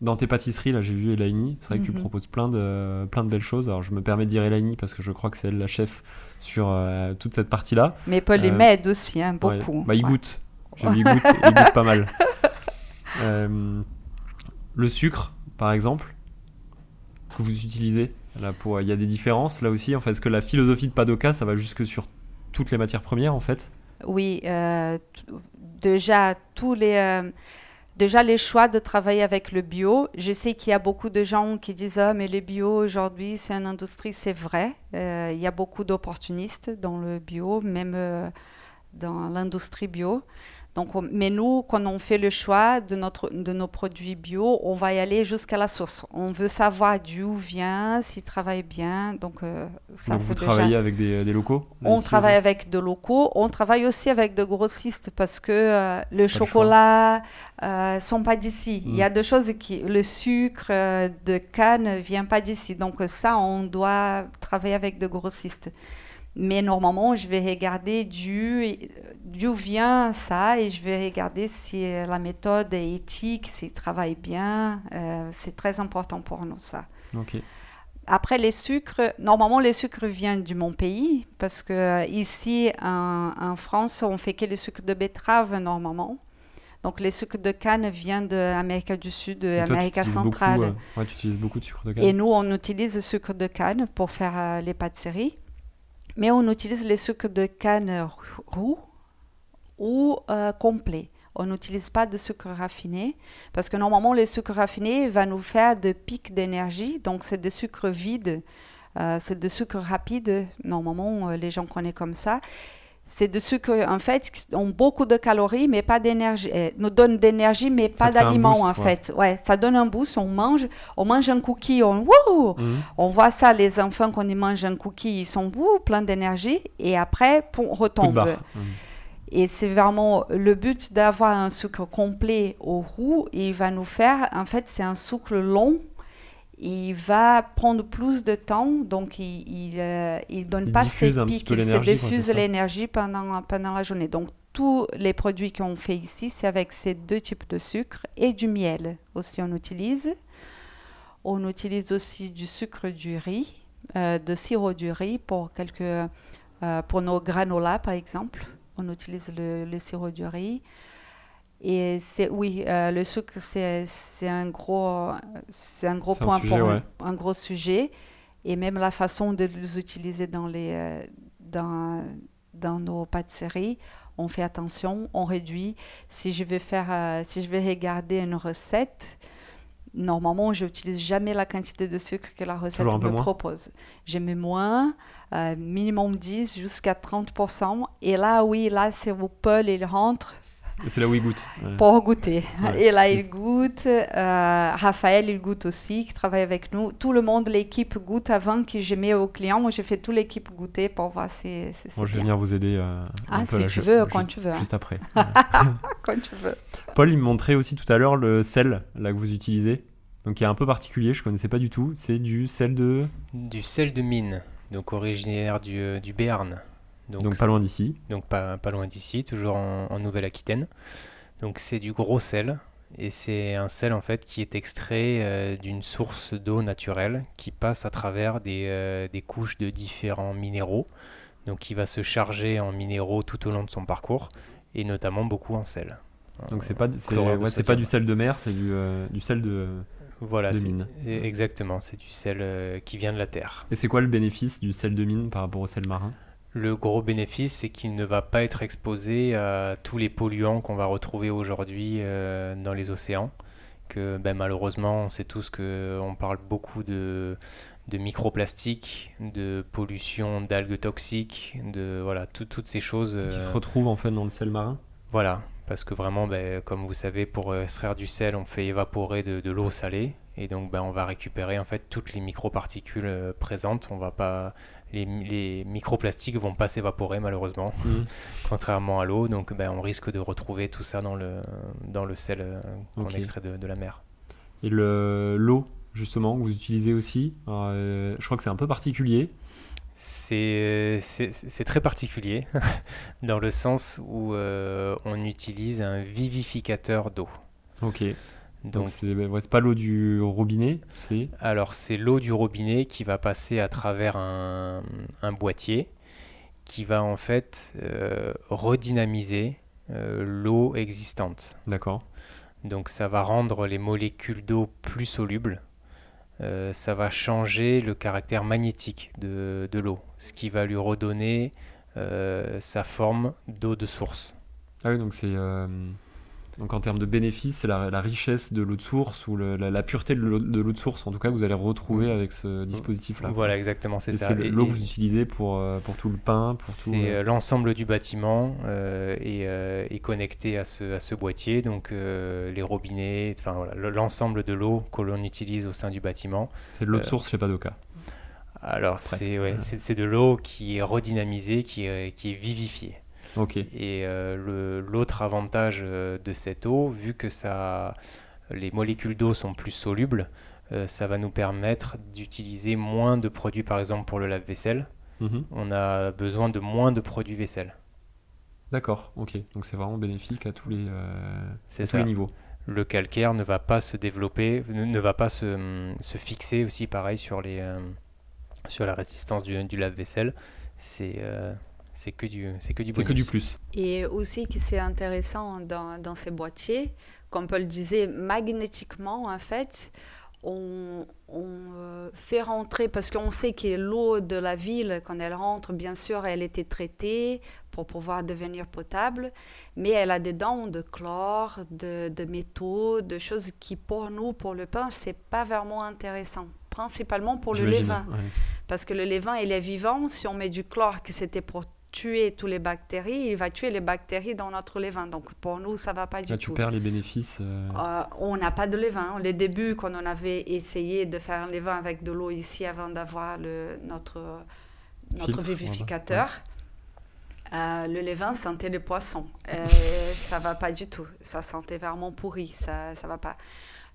dans tes pâtisseries, là, j'ai vu Elaini. C'est vrai que tu mhm. proposes plein de, plein de belles choses. Alors, je me permets de dire Elaini parce que je crois que c'est elle la chef sur euh, toute cette partie-là. Mais Paul les euh, m'aide aussi, hein, beaucoup. Bah, il goûte. il [laughs] goûte, il goûte pas mal. le sucre, par exemple, que vous utilisez Il y a des différences là aussi. En fait, est-ce que la philosophie de Padoka, ça va jusque sur toutes les matières premières en fait? Oui, euh, déjà tous les. Euh, déjà les choix de travailler avec le bio. Je sais qu'il y a beaucoup de gens qui disent ah mais le bio aujourd'hui c'est une industrie, c'est vrai. Euh, il y a beaucoup d'opportunistes dans le bio, même dans l'industrie bio. Donc, mais nous, quand on fait le choix de, notre, de nos produits bio, on va y aller jusqu'à la source. On veut savoir d'où vient, s'il travaille bien. Donc, euh, ça, vous travaillez avec des, des locaux On travaille avec des locaux. On travaille aussi avec de grossistes parce que euh, le chocolat ne euh, sont pas d'ici. Il y a mm. des choses qui... Le sucre de canne ne vient pas d'ici. Donc, ça, on doit travailler avec de grossistes. Mais normalement, je vais regarder d'où vient ça et je vais regarder si la méthode est éthique, s'il travaille bien. Euh, c'est très important pour nous, ça. Après, les sucres, normalement, les sucres viennent du mon pays parce que euh, ici, en, France, on fait que les sucres de betterave normalement. Donc, les sucres de canne viennent d'Amérique du Sud, d'Amérique centrale. Euh, tu utilises beaucoup de sucre de canne. Et nous, on utilise le sucre de canne pour faire les pâtisseries. Mais on utilise les sucres de canne roux ou euh, complet. On n'utilise pas de sucre raffiné parce que normalement, le sucre raffiné va nous faire des pics d'énergie. Donc, c'est des sucres vides, euh, c'est des sucres rapides. Normalement, euh, les gens connaissent comme ça c'est des sucres en fait qui ont beaucoup de calories mais pas d'énergie eh, nous donnent d'énergie mais pas d'aliments en fait. Ouais ça donne un boost on mange on mange un cookie on mhm. on voit ça les enfants quand ils mangent un cookie ils sont wouh, plein d'énergie et après on retombe. mhm. et c'est vraiment le but d'avoir un sucre complet au roux il va nous faire en fait c'est un sucre long il va prendre plus de temps, donc il ne euh, donne pas ses pics, il se diffuse l'énergie pendant, pendant la journée. Donc tous les produits qu'on fait ici, c'est avec ces deux types de sucre et du miel aussi on utilise. On utilise aussi du sucre du riz, euh, de sirop du riz pour, quelques, euh, pour nos granolas par exemple. On utilise le, le sirop du riz. Et c'est oui, le sucre, c'est un gros, c'est un gros point pour un, gros sujet. Et même la façon de les utiliser dans, les, dans, dans nos pâtisseries, on fait attention, on réduit. Si je vais faire, si je vais regarder une recette, normalement, je n'utilise jamais la quantité de sucre que la recette me propose. Je mets moins, euh, minimum 10 jusqu'à 30%. Et là, oui, là, c'est où Paul, il rentre. C'est là où il goûte. Pour goûter. Et là, il goûte. Euh, Raphaël, il goûte aussi, qui travaille avec nous. Tout le monde, l'équipe goûte avant que je mets au client. Moi, je fais toute l'équipe goûter pour voir si c'est Moi, je vais venir vous aider. Euh, ah, si tu veux, quand tu veux. Juste après. [laughs] [laughs] quand tu veux. Paul, il me montrait aussi tout à l'heure le sel là, que vous utilisez. Donc, qui est un peu particulier, je ne connaissais pas du tout. C'est du sel de. Du sel de mine, donc originaire du, euh, du Béarn. Donc, pas loin d'ici. Donc pas, pas loin d'ici, toujours en, Nouvelle-Aquitaine. Donc c'est du gros sel. Et c'est un sel en fait qui est extrait euh, d'une source d'eau naturelle qui passe à travers des, euh, des, couches de différents minéraux. Donc qui va se charger en minéraux tout au long de son parcours et notamment beaucoup en sel. Donc c'est pas, c'est, pas du sel de mer, c'est du, du sel de, voilà, mine. Exactement, c'est du sel qui vient de la terre. Et c'est quoi le bénéfice du sel de mine par rapport au sel marin? Le gros bénéfice, c'est qu'il ne va pas être exposé à tous les polluants qu'on va retrouver aujourd'hui euh, dans les océans. Que ben, malheureusement, on sait tous qu'on parle beaucoup de, de microplastiques, de pollution d'algues toxiques, de voilà, toutes ces choses. Qui se euh, retrouvent en fait dans le sel marin Voilà, parce que vraiment, ben, comme vous savez, pour extraire du sel, on fait évaporer de, de l'eau salée. Et donc, ben, on va récupérer en fait toutes les microparticules euh, présentes. On va pas les, les, microplastiques vont pas s'évaporer malheureusement, mmh. [laughs] contrairement à l'eau. Donc ben, on risque de retrouver tout ça dans le, dans le sel euh, qu'on extrait de, la mer. Et l'eau, justement, que vous utilisez aussi, euh, je crois que c'est un peu particulier. C'est très particulier, [laughs] dans le sens où euh, on utilise un vivificateur d'eau. Ok. Donc c'est pas l'eau du robinet, c'est? Alors c'est l'eau du robinet qui va passer à travers un, boîtier qui va en fait euh, redynamiser euh, l'eau existante. D'accord. Donc ça va rendre les molécules d'eau plus solubles. Euh, ça va changer le caractère magnétique de, de l'eau, ce qui va lui redonner sa forme d'eau de source. Ah oui, donc c'est donc en termes de bénéfices, c'est la, richesse de l'eau de source ou la, pureté de l'eau de source, en tout cas, que vous allez retrouver avec ce dispositif-là. Voilà, exactement, c'est ça. C'est l'eau que vous utilisez pour, euh, pour tout le pain, C'est euh, euh, l'ensemble du bâtiment euh, est, connecté à ce, à ce boîtier, donc les robinets, enfin voilà, l'ensemble de l'eau que l'on utilise au sein du bâtiment. C'est de l'eau de source chez Padoka. Alors c'est ouais, de l'eau qui est redynamisée, qui est, qui est vivifiée. Et euh, l'autre avantage euh, de cette eau, vu que ça, les molécules d'eau sont plus solubles, euh, ça va nous permettre d'utiliser moins de produits, par exemple pour le lave-vaisselle. Mhm. On a besoin de moins de produits vaisselle. D'accord, ok. Donc c'est vraiment bénéfique à tous les, tous les niveaux. Le calcaire ne va pas se développer, ne, va pas se, se, fixer aussi pareil sur, les, sur la résistance du, du lave-vaisselle. C'est c'est que du c'est que du que du plus. Et aussi qui c'est intéressant dans, dans, ces boîtiers, comme Paul disait, magnétiquement en fait, on, on euh, fait rentrer parce qu'on sait que l'eau de la ville quand elle rentre, bien sûr, elle était traitée pour pouvoir devenir potable, mais elle a dedans de chlore, de, de métaux, de choses qui pour nous, pour le pain, c'est pas vraiment intéressant principalement pour le levain. Parce que le levain, il est vivant. Si on met du chlore, qui c'était pour tuer toutes les bactéries, il va tuer les bactéries dans notre levain. Donc pour nous, ça va pas du Là, tout. Tu perds les bénéfices. Euh. Euh, on n'a pas de levain. Les débuts, quand on avait essayé de faire un levain avec de l'eau ici avant d'avoir notre, notre vivificateur, euh, le levain sentait le poisson. [laughs] ça va pas du tout. Ça sentait vraiment pourri. Ça ça va pas.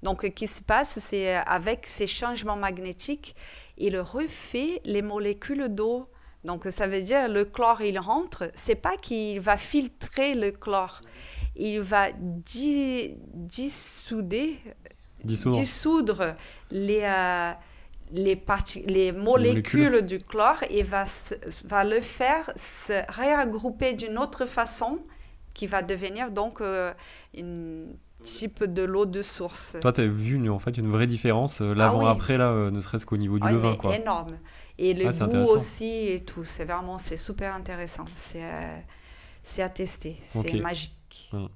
Donc, ce qui se passe, c'est avec ces changements magnétiques, il refait les molécules d'eau donc, ça veut dire le chlore, il rentre. C'est pas qu'il va filtrer le chlore. Il va dissouder, dissoudre. les, euh, les, les molécules, du chlore et va, va le faire se réagrouper d'une autre façon qui va devenir donc une type de l'eau de source. Toi, tu as vu en fait une vraie différence ah l'avant-après, là, ne serait-ce qu'au niveau du ah levain. Quoi. énorme. Et le ah, goût aussi et tout. C'est vraiment, c'est super intéressant. C'est c'est à tester. C'est magique. Hum.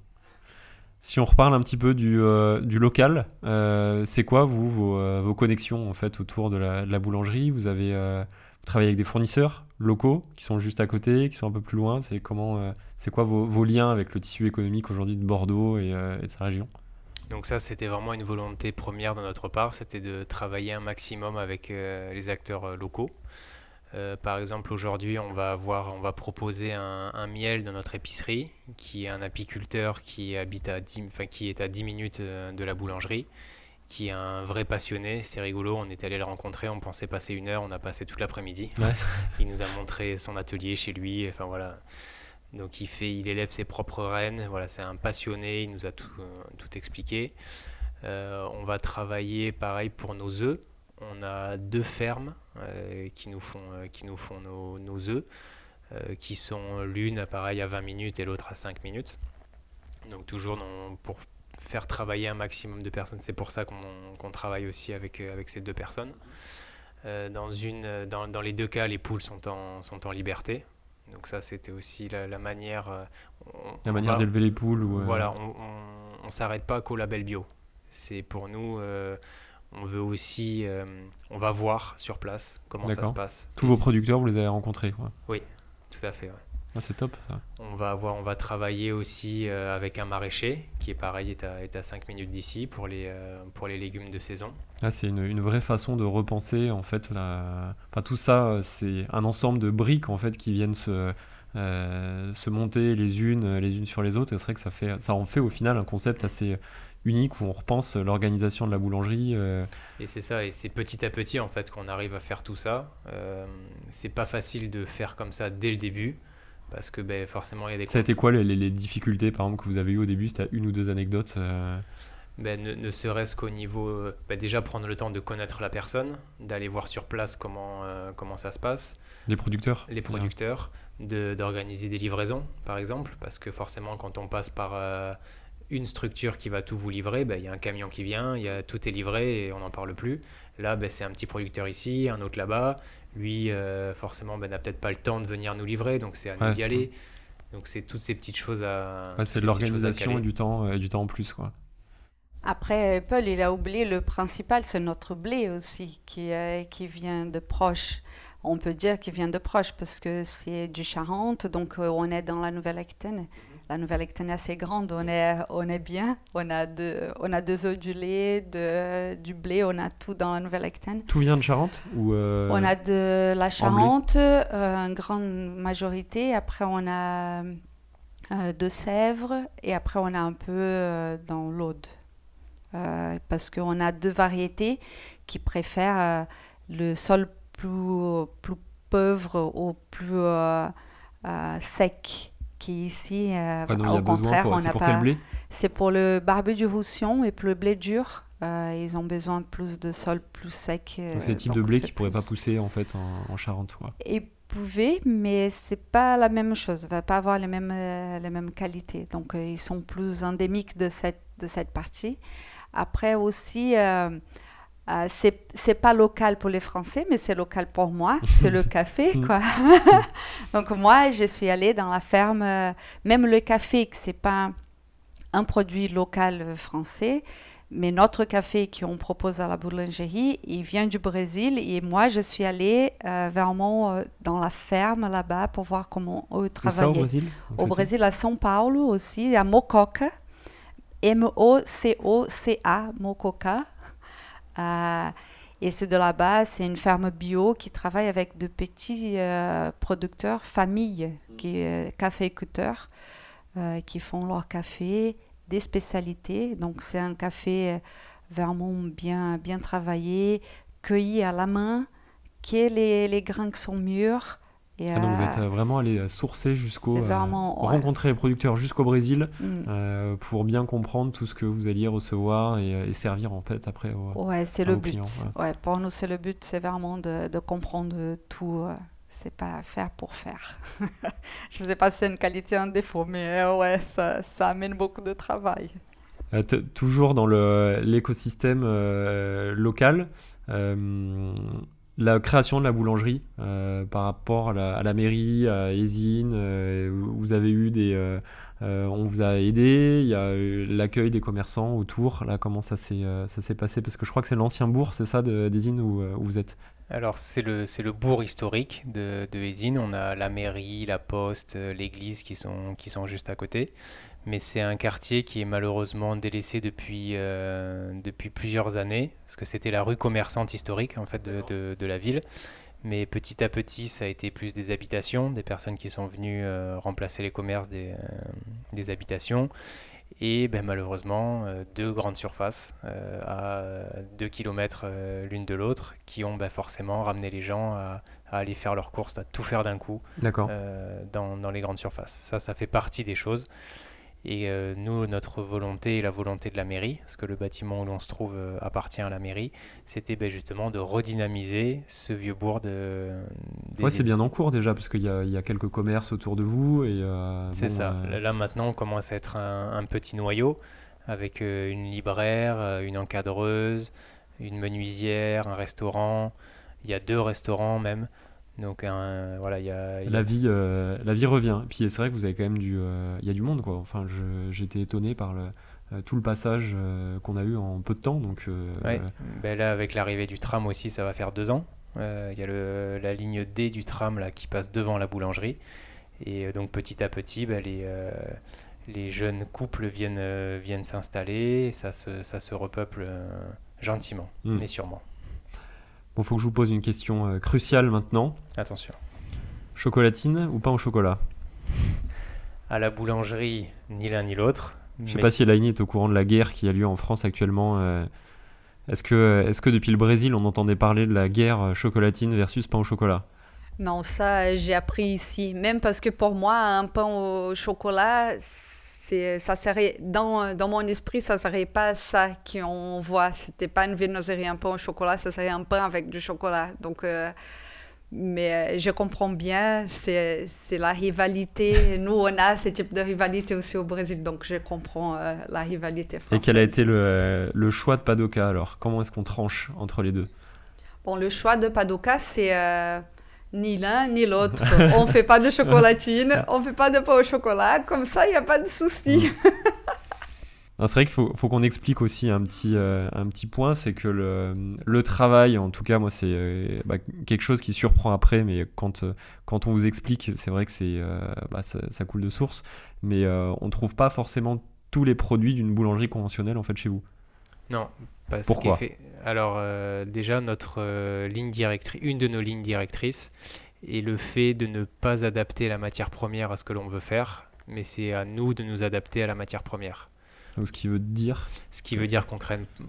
Si on reparle un petit peu du, euh, du local, euh, c'est quoi vous vos, euh, vos, connexions en fait autour de la, de la boulangerie? Vous avez vous travaillez avec des fournisseurs locaux qui sont juste à côté, qui sont un peu plus loin? C'est comment c'est quoi vos, vos, liens avec le tissu économique aujourd'hui de Bordeaux et, et, de sa région? Donc ça c'était vraiment une volonté première de notre part, c'était de travailler un maximum avec les acteurs locaux. Euh, par exemple, aujourd'hui, on va avoir, on va proposer un, miel dans notre épicerie, qui est un apiculteur qui habite à 10, enfin, qui est à 10 minutes euh, de la boulangerie, qui est un vrai passionné. C'est rigolo. On est allé le rencontrer. On pensait passer une heure. On a passé toute l'après-midi. il nous a montré son atelier chez lui. Enfin voilà. Donc il fait, il élève ses propres rennes. Voilà, c'est un passionné. Il nous a tout, euh, expliqué. on va travailler pareil pour nos œufs. On a deux fermes euh, qui nous font, euh, nos, nos œufs, euh, qui sont l'une pareil à 20 minutes et l'autre à 5 minutes. Donc toujours pour faire travailler un maximum de personnes. C'est pour ça qu'on travaille aussi avec, ces deux personnes. dans, les deux cas, les poules sont en liberté. Donc ça, c'était aussi la, manière... la manière d'élever les poules ou Voilà, on ne s'arrête pas qu'au label bio. C'est pour nous on veut aussi, euh, on va voir sur place comment ça se passe. Tous vos producteurs, vous les avez rencontrés quoi. Oui, tout à fait. Ah, c'est top ça. On va avoir, on va travailler aussi euh, avec un maraîcher qui est pareil, est à, est à 5 minutes d'ici pour les, euh, pour les légumes de saison. Ah, c'est une, une, vraie façon de repenser en fait. La... Enfin, tout ça, c'est un ensemble de briques en fait qui viennent se, se monter les unes les unes sur les autres. Et c'est vrai que ça fait, ça en fait au final un concept assez unique où on repense l'organisation de la boulangerie. Euh. Et c'est ça, et c'est petit à petit en fait qu'on arrive à faire tout ça. Euh, c'est pas facile de faire comme ça dès le début. Parce que ben, forcément, il y a des. Ça a été quoi les, les, difficultés, par exemple, que vous avez eues au début? C'était une ou deux anecdotes euh? ben, ne, serait-ce qu'au niveau. Ben, déjà, prendre le temps de connaître la personne, d'aller voir sur place comment, comment ça se passe. Les producteurs? Les producteurs, d'organiser des livraisons, par exemple, parce que forcément, quand on passe par une structure qui va tout vous livrer, il y a un camion qui vient, y a, tout est livré et on n'en parle plus. Là, c'est un petit producteur ici, un autre là-bas. Lui, euh, forcément, ben, n'a peut-être pas le temps de venir nous livrer, donc c'est à nous d'y aller. Donc c'est toutes ces petites choses à. c'est de l'organisation et du temps, euh, du temps en plus, quoi. Après, Paul, il a oublié le principal, c'est notre blé aussi, qui, euh, qui vient de proche. On peut dire qu'il vient de proche parce que c'est du Charente, donc on est dans la Nouvelle-Aquitaine la Nouvelle-Aquitaine est assez grande, on est, on est bien. On a, de, on a deux œufs du lait, de, du blé, on a tout dans la Nouvelle-Aquitaine. Tout vient de Charente ou euh, On a de la Charente, euh, une grande majorité. Après, on a euh, de Sèvres et après, on a un peu dans l'Aude. parce qu'on a deux variétés qui préfèrent le sol plus, plus pauvre ou plus sec qui ici, euh, ah au contraire, on n'a pas. C'est pour le barbu du Roussillon et pour le blé dur. Euh, ils ont besoin de plus de sol plus sec. donc c'est le type de blé qui ne pourrait pas pousser en fait en, Charente. Quoi. Ils pouvaient, mais c'est pas la même chose. Va pas avoir les mêmes euh, les mêmes qualités. Donc ils sont plus endémiques de cette de cette partie. Après aussi. Euh, c'est pas local pour les Français, mais c'est local pour moi. [laughs] C'est le café, quoi. [laughs] [laughs] Donc moi, je suis allée dans la ferme, euh, même le café, que c'est pas un produit local euh, français, mais notre café qu'on propose à la boulangerie, il vient du Brésil. Et moi, je suis allée vraiment dans la ferme là-bas pour voir comment eux travaillaient. au Brésil Au Brésil, à São Paulo aussi, à Mococa. M-O-C-O-C-A, Mococa. Euh, et c'est de là-bas, c'est une ferme bio qui travaille avec de petits euh, producteurs, familles, qui, euh, caféiculteurs, qui font leur café, des spécialités. Donc c'est un café vraiment bien, bien travaillé, cueilli à la main, qui les, les grains qui sont mûrs, ah, donc vous êtes euh, vraiment allé euh, sourcer jusqu'au. Euh, rencontrer les producteurs jusqu'au Brésil mm. pour bien comprendre tout ce que vous alliez recevoir et, servir en fait après Ouais, c'est le but. Ouais. pour nous, c'est le but, c'est vraiment de, de comprendre tout. c'est pas faire pour faire. [laughs] je ne sais pas si c'est une qualité, un défaut, mais ouais, ça, ça amène beaucoup de travail. toujours dans l'écosystème local, la création de la boulangerie par rapport à la, mairie, à Esine, vous avez eu des, euh, on vous a aidé, il y a euh, l'accueil des commerçants autour. Là, comment ça s'est euh, passé? Parce que je crois que c'est l'ancien bourg, c'est ça, de où, vous êtes? Alors, c'est le, le bourg historique de, de On a la mairie, la poste, l'église qui sont, qui sont juste à côté. Mais c'est un quartier qui est malheureusement délaissé depuis, depuis plusieurs années, parce que c'était la rue commerçante historique en fait de, de la ville. Mais petit à petit, ça a été plus des habitations, des personnes qui sont venues euh, remplacer les commerces des, euh, des habitations. Et ben, malheureusement, euh, deux grandes surfaces à 2 km l'une de l'autre qui ont ben, forcément ramené les gens à, à, aller faire leurs courses, à tout faire d'un coup dans, dans, les grandes surfaces. Ça, ça fait partie des choses. Et euh, nous, notre volonté et la volonté de la mairie, parce que le bâtiment où l'on se trouve euh, appartient à la mairie, c'était ben, justement de redynamiser ce vieux bourg de. Ouais, c'est bien en cours déjà, parce qu'il y, y, a quelques commerces autour de vous. et euh, C'est ça. Là maintenant, on commence à être un, un petit noyau avec une libraire, une encadreuse, une menuisière, un restaurant. Il y a deux restaurants même. Donc voilà, il y a, La, vie, euh, la vie revient. Puis c'est vrai que vous avez quand même du... Euh, il y a du monde, quoi. Enfin, j'étais étonné par le, euh, tout le passage qu'on a eu en peu de temps. Donc, ben là, avec l'arrivée du tram aussi, ça va faire deux ans. Il y a le, la ligne D du tram là, qui passe devant la boulangerie. Et donc petit à petit, ben, les, les jeunes couples viennent, viennent s'installer. Ça se, ça se repeuple gentiment, hmm. mais sûrement. Bon, faut que je vous pose une question euh, cruciale maintenant. Attention. Chocolatine ou pain au chocolat? À la boulangerie, ni l'un ni l'autre. Je sais pas si Elaine est au courant de la guerre qui a lieu en France actuellement. Euh, est-ce que, est que depuis le Brésil, on entendait parler de la guerre euh, chocolatine versus pain au chocolat? Non, ça, j'ai appris ici. Même parce que pour moi, un pain au chocolat, ça serait dans, dans mon esprit, ça serait pas ça qu'on voit. C'était pas une viennoiserie, un pain au chocolat, ça serait un pain avec du chocolat. Donc, euh, mais euh, je comprends bien, c'est la rivalité. Nous, on a ce type de rivalité aussi au Brésil, donc je comprends euh, la rivalité française. Et quel a été le, le choix de Padoka alors? Comment est-ce qu'on tranche entre les deux? Bon, le choix de Padoka, c'est ni l'un ni l'autre. [laughs] on fait pas de chocolatine, on fait pas de pain au chocolat, comme ça, il n'y a pas de souci. Mm. c'est vrai qu'il faut, faut qu'on explique aussi un petit, euh, un petit point, c'est que le, le, travail, en tout cas, moi, c'est euh, bah, quelque chose qui surprend après, mais quand, euh, quand on vous explique, c'est vrai que c'est, bah, ça, coule de source, mais on ne trouve pas forcément tous les produits d'une boulangerie conventionnelle en fait chez vous. Non, parce Pourquoi Alors euh, déjà notre euh, ligne directrice, une de nos lignes directrices est le fait de ne pas adapter la matière première à ce que l'on veut faire, mais c'est à nous de nous adapter à la matière première. Donc, ce qui veut dire Ce qui veut dire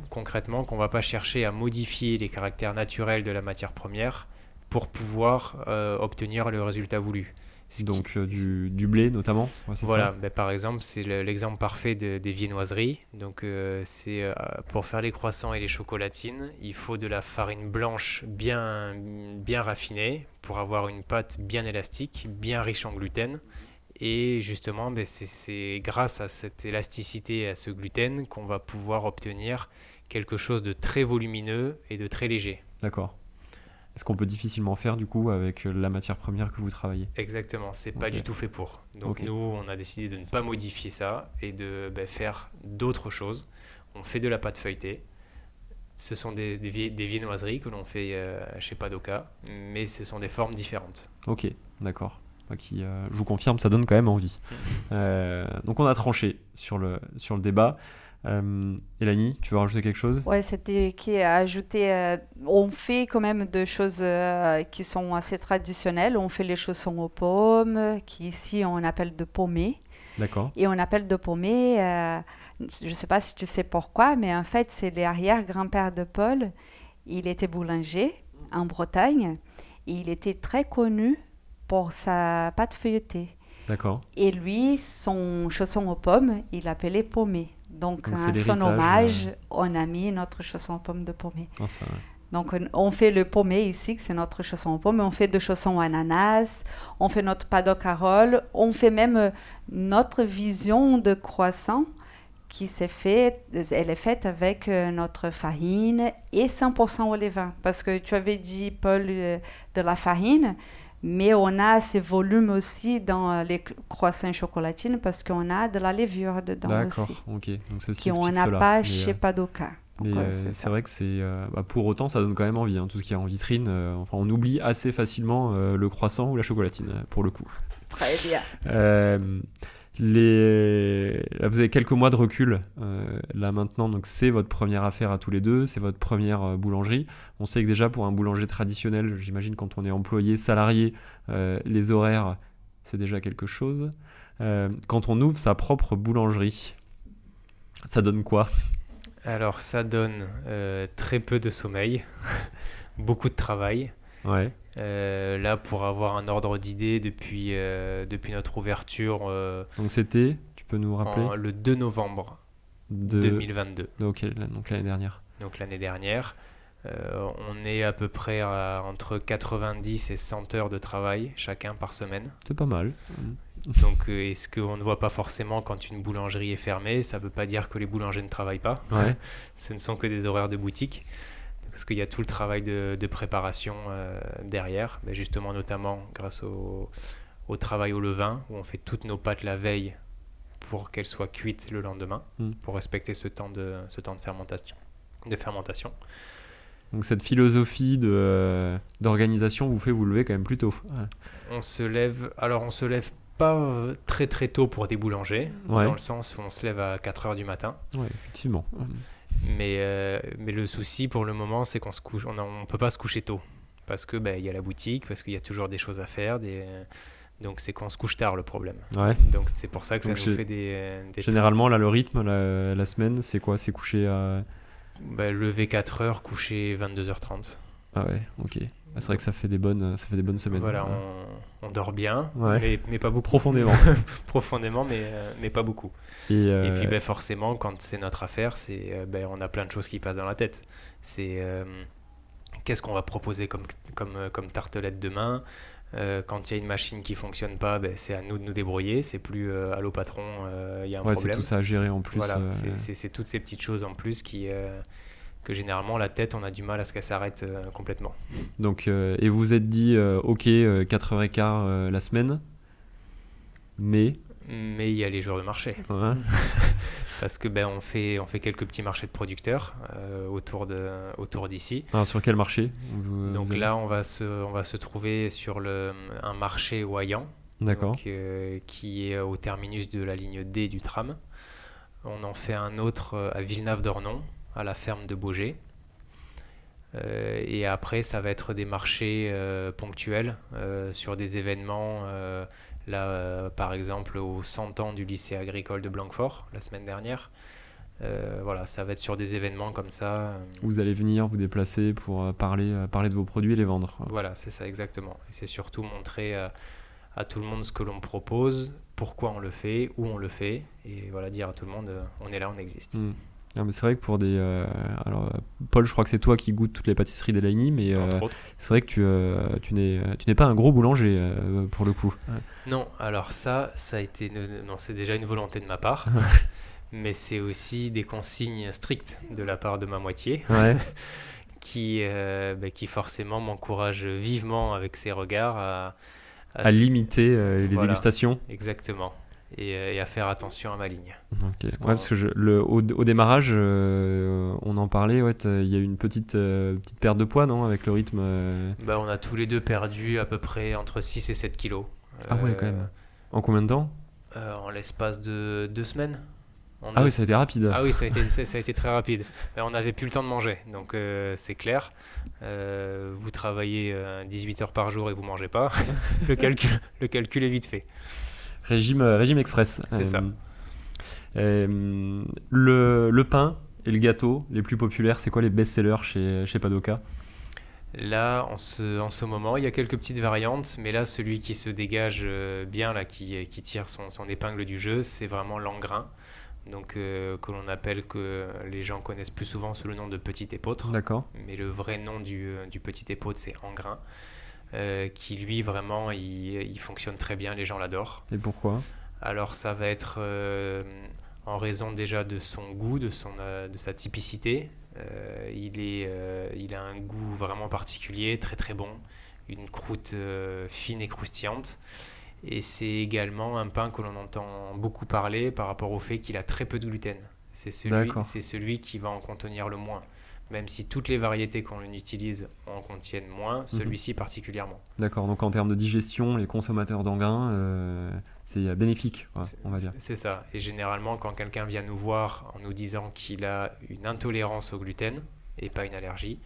concrètement qu'on ne va pas chercher à modifier les caractères naturels de la matière première pour pouvoir euh, obtenir le résultat voulu. Donc euh, du, blé notamment Voilà, ben, par exemple, c'est l'exemple parfait des viennoiseries. Donc euh, c'est euh, pour faire les croissants et les chocolatines, il faut de la farine blanche bien, bien raffinée pour avoir une pâte bien élastique, bien riche en gluten. Et justement, ben, c'est grâce à cette élasticité et à ce gluten qu'on va pouvoir obtenir quelque chose de très volumineux et de très léger. D'accord ce qu'on peut difficilement faire du coup avec la matière première que vous travaillez? Exactement, c'est pas du tout fait pour. Donc nous, on a décidé de ne pas modifier ça et de ben, faire d'autres choses. On fait de la pâte feuilletée. Ce sont des, des, viennoiseries que l'on fait euh, chez Padoka, mais ce sont des formes différentes. Ok, d'accord. Qui, euh, je vous confirme, ça donne quand même envie. Euh, donc on a tranché sur le, sur le débat. Euh, Elanie, tu veux rajouter quelque chose? Ouais, c'était qui a ajouté. Euh, on fait quand même des choses euh, qui sont assez traditionnelles. On fait les chaussons aux pommes, qui ici on appelle de pommés. D'accord. Et on appelle de pommés. je ne sais pas si tu sais pourquoi, mais en fait, c'est l'arrière-grand-père de Paul. Il était boulanger en Bretagne. Et il était très connu pour sa pâte feuilletée. D'accord. Et lui, son chausson aux pommes, il l'appelait pommé. Donc, à son hommage, on a mis notre chanson pomme de pomme. Ah, Donc, on fait le paumé ici, c'est notre chausson au pomme, on fait de chaussons ananas, on fait notre paddock carole, on fait même euh, notre vision de croissant qui s'est faite, elle est faite avec euh, notre farine et 100% au levain. Parce que tu avais dit, Paul, euh, de la farine, mais on a ces volumes aussi dans les croissants chocolatines parce qu'on a de la levure dedans aussi. D'accord, ok. Donc ceci qu'on n'a pas chez Padoka. Euh, c'est vrai que c'est euh, bah, pour autant ça donne quand même envie. Hein, tout ce qui est en vitrine, euh, enfin on oublie assez facilement le croissant ou la chocolatine pour le coup. Très bien. Les... vous avez quelques mois de recul là maintenant, donc c'est votre première affaire à tous les deux, c'est votre première boulangerie. On sait que déjà pour un boulanger traditionnel, j'imagine quand on est employé, salarié, les horaires, c'est déjà quelque chose. quand on ouvre sa propre boulangerie, ça donne quoi? Alors ça donne euh, très peu de sommeil, [laughs] beaucoup de travail. Ouais. Euh, là, pour avoir un ordre d'idée depuis, euh, depuis notre ouverture. donc c'était, tu peux nous rappeler Le 2 novembre 2022. donc l'année dernière. Donc l'année dernière. on est à peu près à entre 90 et 100 heures de travail chacun par semaine. C'est pas mal. Donc, euh, est ce qu'on ne voit pas forcément quand une boulangerie est fermée, ça ne veut pas dire que les boulangers ne travaillent pas. [laughs] Ce ne sont que des horaires de boutique. Parce qu'il y a tout le travail de, préparation euh, derrière, mais justement notamment grâce au, travail au levain, où on fait toutes nos pâtes la veille pour qu'elles soient cuites le lendemain, hmm. pour respecter ce temps de, ce temps de fermentation. De fermentation. Donc cette philosophie de d'organisation vous fait vous lever quand même plus tôt. On se lève, alors on se lève pas euh, très très tôt pour des boulangers, dans le sens où on se lève à 4 heures du matin. Ouais, effectivement. Mais, euh, mais le souci pour le moment, c'est qu'on se couche, on ne peut pas se coucher tôt. Parce que ben, il y a la boutique, parce qu'il y a toujours des choses à faire. Des... Donc c'est qu'on se couche tard le problème. Ouais. Donc c'est pour ça que ça nous fait des, Généralement, là, le rythme, la, la semaine, c'est quoi? C'est coucher à. Ben, lever 4 heures, coucher 22h30. Ah ouais, ok. Ah, c'est vrai que ça fait des bonnes, ça fait des bonnes semaines. Voilà, on, dort bien, mais, pas beaucoup. Profondément. [laughs] Profondément, mais, euh, mais pas beaucoup. Et, euh, puis ben, forcément, quand c'est notre affaire, c'est, euh, ben, on a plein de choses qui passent dans la tête. C'est qu'est-ce qu'on va proposer comme, comme, comme tartelette demain? Quand il y a une machine qui fonctionne pas, ben, c'est à nous de nous débrouiller. C'est plus allô patron, il y a un ouais, problème. C'est tout ça à gérer en plus. Voilà, c'est toutes ces petites choses en plus qui, que généralement la tête on a du mal à ce qu'elle s'arrête euh, complètement. Donc euh, et vous êtes dit euh, ok 4h15 la semaine mais mais il y a les jours de marché. [laughs] Parce que ben on fait on fait quelques petits marchés de producteurs autour de autour d'ici. Alors sur quel marché Donc là on va se on va se trouver sur le un marché Oyan. D'accord. qui est au terminus de la ligne D du tram. On en fait un autre à Villeneuve-d'Ornon à la ferme de Beaugé. Euh, et après, ça va être des marchés euh, ponctuels euh, sur des événements. là, par exemple, au 100 ans du lycée agricole de Blanquefort, la semaine dernière. voilà, ça va être sur des événements comme ça. Vous allez venir vous déplacer pour parler, parler de vos produits et les vendre. Voilà, c'est ça exactement. Et c'est surtout montrer à tout le monde ce que l'on propose, pourquoi on le fait, où on le fait, et voilà, dire à tout le monde, on est là, on existe. Hmm c'est vrai que pour des. Euh, alors, Paul, je crois que c'est toi qui goûtes toutes les pâtisseries d'Elaini, mais euh, c'est vrai que tu, euh, tu n'es pas un gros boulanger pour le coup. Non, alors ça, ça a été. Non, c'est déjà une volonté de ma part, [laughs] mais c'est aussi des consignes strictes de la part de ma moitié. [laughs] qui, bah, qui forcément m'encourage vivement avec ses regards à, à, limiter les dégustations. Exactement. Euh, et, à faire attention à ma ligne. Parce, que le, au, démarrage, euh, on en parlait, ouais, il y a eu une petite, euh, petite perte de poids, non, avec le rythme bah, On a tous les deux perdu à peu près entre 6 et 7 kilos. Ah ouais, quand même. En combien de temps? En l'espace de deux semaines. ah oui, ça a été rapide. Ah oui, ça a été, ça a été très rapide. on n'avait plus le temps de manger, donc c'est clair. vous travaillez 18 heures par jour et vous mangez pas. [laughs] le, calcul, le calcul est vite fait. Régime, euh, régime express. C'est ça. Euh, euh, le, le, pain et le gâteau, les plus populaires, c'est quoi les best-sellers chez, chez Padoka? Là, en ce, en ce, moment, il y a quelques petites variantes, mais là, celui qui se dégage bien, là, qui, qui tire son, son épingle du jeu, c'est vraiment l'engrain. donc que l'on appelle, que les gens connaissent plus souvent sous le nom de petit épeautre. D'accord. Mais le vrai nom du, du petit épeautre, c'est engrain. Euh, qui lui vraiment il, fonctionne très bien, les gens l'adorent. Et pourquoi? Alors ça va être euh, en raison déjà de son goût, de, son, euh, de sa typicité. il, est, il a un goût vraiment particulier, très très bon, une croûte fine et croustillante. Et c'est également un pain que l'on entend beaucoup parler par rapport au fait qu'il a très peu de gluten. C'est celui, celui qui va en contenir le moins même si toutes les variétés qu'on utilise en contiennent moins, mhm. celui-ci particulièrement. D'accord, donc en termes de digestion, les consommateurs d'engrain, euh, c'est bénéfique, on va dire. C'est ça. Et généralement, quand quelqu'un vient nous voir en nous disant qu'il a une intolérance au gluten et pas une allergie,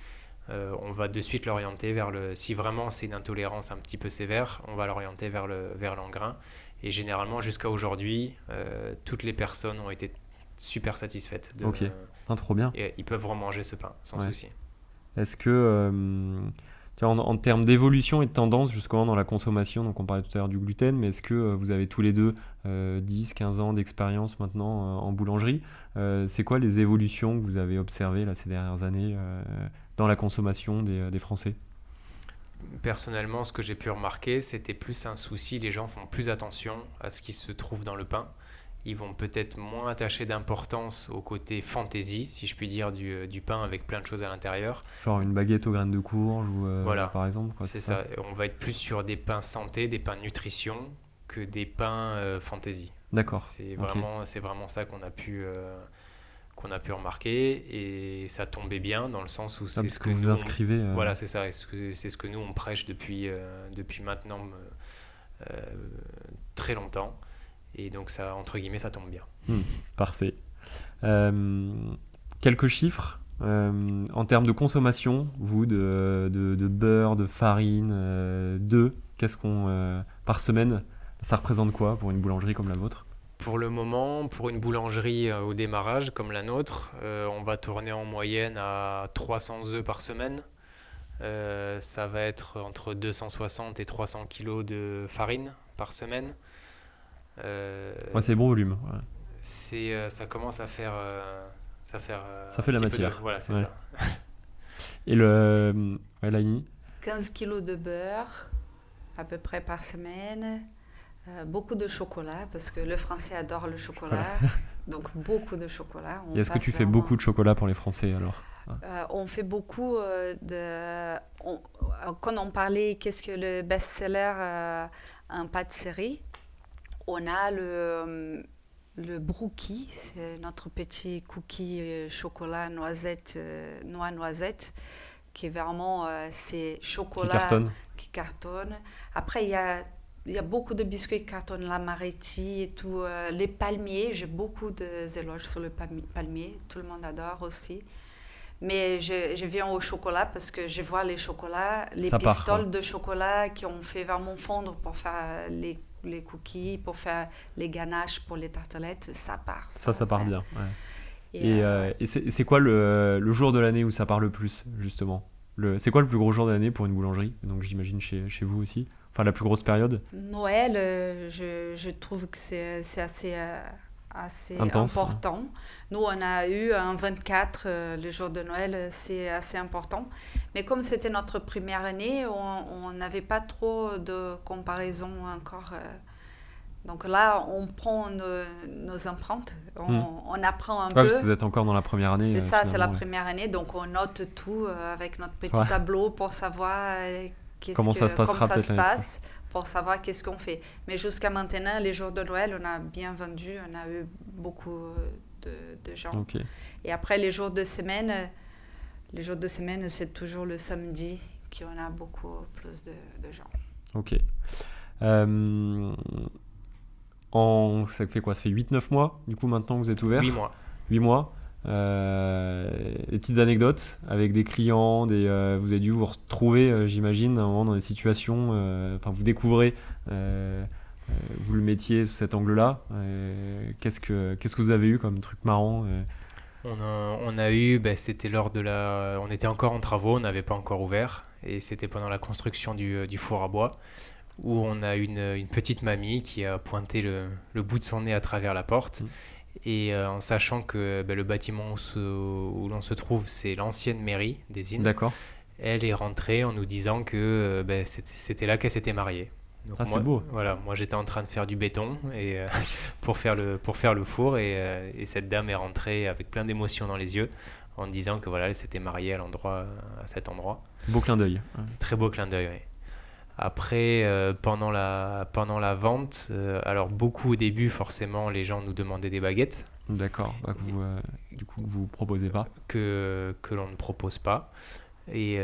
euh, on va de suite l'orienter vers le. Si vraiment c'est une intolérance un petit peu sévère, on va l'orienter vers le vers l'engrain. Et généralement, jusqu'à aujourd'hui, euh, toutes les personnes ont été super satisfaites. De, ok, trop bien. Et ils peuvent remanger ce pain sans souci. Est-ce que, euh, en, en, termes d'évolution et de tendance jusqu'au dans la consommation, donc on parlait tout à l'heure du gluten, mais est-ce que euh, vous avez tous les deux 10, euh, 15 ans d'expérience maintenant en boulangerie C'est quoi les évolutions que vous avez observées là, ces dernières années dans la consommation des, des Français? Personnellement, ce que j'ai pu remarquer, c'était plus un souci. Les gens font plus attention à ce qui se trouve dans le pain ils vont peut-être moins attacher d'importance au côté fantaisie, si je puis dire, du, euh, du, pain avec plein de choses à l'intérieur. Genre une baguette aux graines de courge, ou, euh, voilà. par exemple. C'est ça. On va être plus sur des pains santé, des pains nutrition, que des pains euh, fantaisie. D'accord. C'est vraiment, c'est vraiment ça qu'on a pu. qu'on a pu remarquer et ça tombait bien dans le sens où ah, c'est ce que, vous inscrivez voilà c'est ça c'est ce que nous on prêche depuis depuis maintenant très longtemps et donc, ça, entre guillemets, ça tombe bien. Hmm, parfait. Euh, quelques chiffres euh, en termes de consommation, vous, de, de, beurre, de farine, euh, d'œufs, qu'est-ce qu'on. par semaine, ça représente quoi pour une boulangerie comme la vôtre? Pour le moment, pour une boulangerie au démarrage comme la nôtre, on va tourner en moyenne à 300 œufs par semaine. ça va être entre 260 et 300 kg de farine par semaine. Euh, c'est bon volume. C'est, euh, ça commence à faire. Euh, ça, faire, ça fait la matière. Voilà, c'est ça. [laughs] Et le. Ouais, 15 kilos de beurre, à peu près par semaine. beaucoup de chocolat, parce que le français adore le chocolat. [laughs] donc beaucoup de chocolat. est-ce que tu fais beaucoup de chocolat pour les Français alors? On fait beaucoup de. quand on parlait, qu'est-ce que le best-seller en pâtisserie, on a le, euh, le brookie, c'est notre petit cookie euh, chocolat noisette, euh, noix noisette, qui est vraiment, c'est chocolat qui cartonne. qui cartonne. Après, il y a, il y a beaucoup de biscuits qui cartonnent, la Maretti et tout. les palmiers, j'ai beaucoup d'éloges sur le palmier, tout le monde adore aussi. Mais je, je, viens au chocolat parce que je vois les chocolats, les pistoles de chocolat qui ont fait vraiment fondre pour faire les les cookies, pour faire les ganaches pour les tartelettes, ça part. Ça, ça, part bien. Et, euh, euh, c'est quoi le, le, jour de l'année où ça part le plus, justement? C'est quoi le plus gros jour de l'année pour une boulangerie? Donc j'imagine chez, chez, vous aussi. Enfin, la plus grosse période? Noël, euh, je, je, trouve que c'est assez assez important. Nous, on a eu un 24, euh, le jour de Noël, euh, c'est assez important. Mais comme c'était notre première année, on n'avait pas trop de comparaison encore. Euh. Donc là, on prend nos, empreintes, on, hmm. apprend un peu. vous êtes encore dans la première année. C'est ça, c'est la première année. Donc on note tout avec notre petit tableau pour savoir comment ça se, passera comment ça se passe pour savoir qu'est-ce qu'on fait. Mais jusqu'à maintenant, les jours de Noël, on a bien vendu, on a eu beaucoup de, de gens. Et après, les jours de semaine, les jours de semaine, c'est toujours le samedi qu'on a beaucoup plus de, de gens. Ok. Euh, en, ça fait quoi? Ça fait 8-9 mois, du coup, maintenant vous êtes ouvert? 8 mois. 8 mois. Euh, des petites anecdotes avec des clients, des, euh, vous avez dû vous retrouver, euh, j'imagine, un moment dans des situations, enfin vous découvrez, vous le métier sous cet angle-là. qu'est-ce, que, qu'est-ce que vous avez eu comme truc marrant on a, on a, eu, ben, c'était lors de la. On était encore en travaux, on n'avait pas encore ouvert, et c'était pendant la construction du, du, four à bois, où on a une, une petite mamie qui a pointé le, le, bout de son nez à travers la porte. Mmh Et en sachant que ben, le bâtiment où, l'on se trouve, c'est l'ancienne mairie des Innes. D'accord. Elle est rentrée en nous disant que ben, c'était là qu'elle s'était mariée. ah, c'est beau. Voilà, moi j'étais en train de faire du béton et, [laughs] pour, faire le, pour faire le four et, et cette dame est rentrée avec plein d'émotions dans les yeux en disant que voilà, elle s'était mariée à l'endroit, à cet endroit. Beau clin d'œil. Très beau clin d'œil, oui. Après, euh, pendant, la, pendant la vente, euh, alors beaucoup au début, forcément, les gens nous demandaient des baguettes. D'accord, bah, euh, du coup, que vous ne proposez pas Que, que l'on ne propose pas. Et,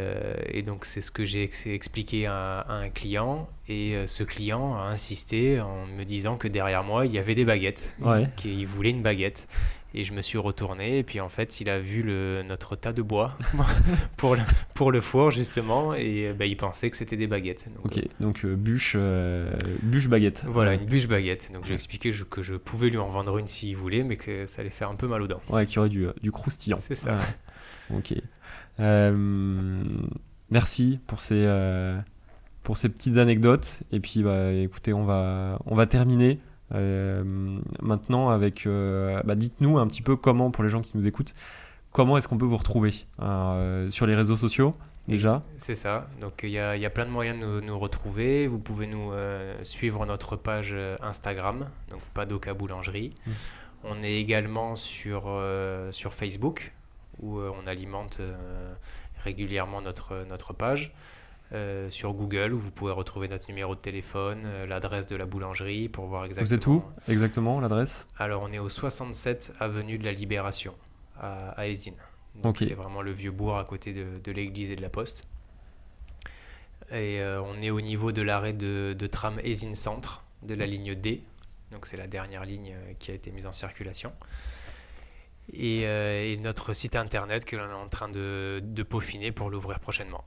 et donc, c'est ce que j'ai expliqué à, un client. Et ce client a insisté en me disant que derrière moi, il y avait des baguettes. Ouais. Qu'il voulait une baguette. Et je me suis retourné, et puis en fait, il a vu le, notre tas de bois [laughs] [laughs] pour, le, pour le four, justement, et ben, il pensait que c'était des baguettes. Donc, ok, donc euh, bûche, euh, bûche baguette. Voilà, une bûche baguette. Donc j'ai expliqué que je pouvais lui en vendre une s'il voulait, mais que ça allait faire un peu mal aux dents. Ouais, qu'il y aurait du, du croustillant. C'est ça. ok. Euh, merci pour ces, pour ces petites anecdotes. Et puis, bah, écoutez, on va, on va terminer. Euh, maintenant, avec, euh, bah, dites-nous un petit peu comment, pour les gens qui nous écoutent, comment est-ce qu'on peut vous retrouver euh, sur les réseaux sociaux déjà? C'est ça. Donc il y, a, plein de moyens de nous, retrouver. Vous pouvez nous suivre notre page Instagram, donc Padoka Boulangerie. Mmh. On est également sur, sur Facebook où on alimente régulièrement notre, notre page. Euh, sur Google où vous pouvez retrouver notre numéro de téléphone, euh, l'adresse de la boulangerie pour voir exactement. Vous êtes où exactement l'adresse? Alors on est au 67 avenue de la Libération à, à Donc c'est vraiment le vieux bourg à côté de, l'église et de la poste. Et euh, on est au niveau de l'arrêt de, tram Esine Centre de la ligne D. Donc c'est la dernière ligne qui a été mise en circulation. Et, notre site internet que l'on est en train de peaufiner pour l'ouvrir prochainement.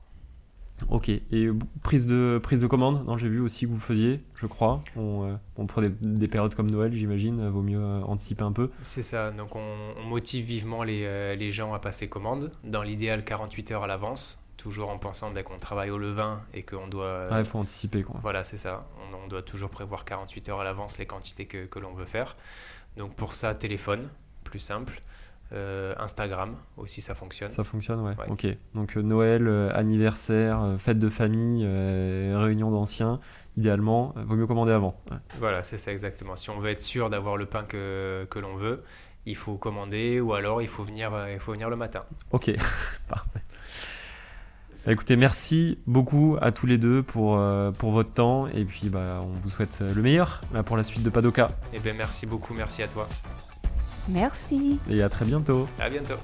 Ok, et prise de, prise de commande, non, j'ai vu aussi que vous faisiez, je crois. On, euh, pour des, périodes comme Noël, j'imagine, vaut mieux euh, anticiper un peu. C'est ça, donc on, motive vivement les, euh, les, gens à passer commande, dans l'idéal 48 heures à l'avance, toujours en pensant dès qu'on travaille au levain et qu'on doit... Ah, il faut anticiper quoi. Voilà, c'est ça, on, doit toujours prévoir 48 heures à l'avance les quantités que, que l'on veut faire. Donc pour ça, téléphone, plus simple. Euh, Instagram aussi, ça fonctionne. Ça fonctionne, ouais. Ok. Donc euh, Noël, euh, anniversaire, fête de famille, réunion d'anciens, idéalement, vaut mieux commander avant. Voilà, c'est ça exactement. Si on veut être sûr d'avoir le pain que, que l'on veut, il faut commander ou alors il faut venir, il faut venir le matin. Ok, [laughs] parfait. Bah, écoutez, merci beaucoup à tous les deux pour, pour votre temps et puis bah, on vous souhaite le meilleur pour la suite de Padoka. Et eh bien merci beaucoup, merci à toi. Merci. Et à très bientôt. À bientôt.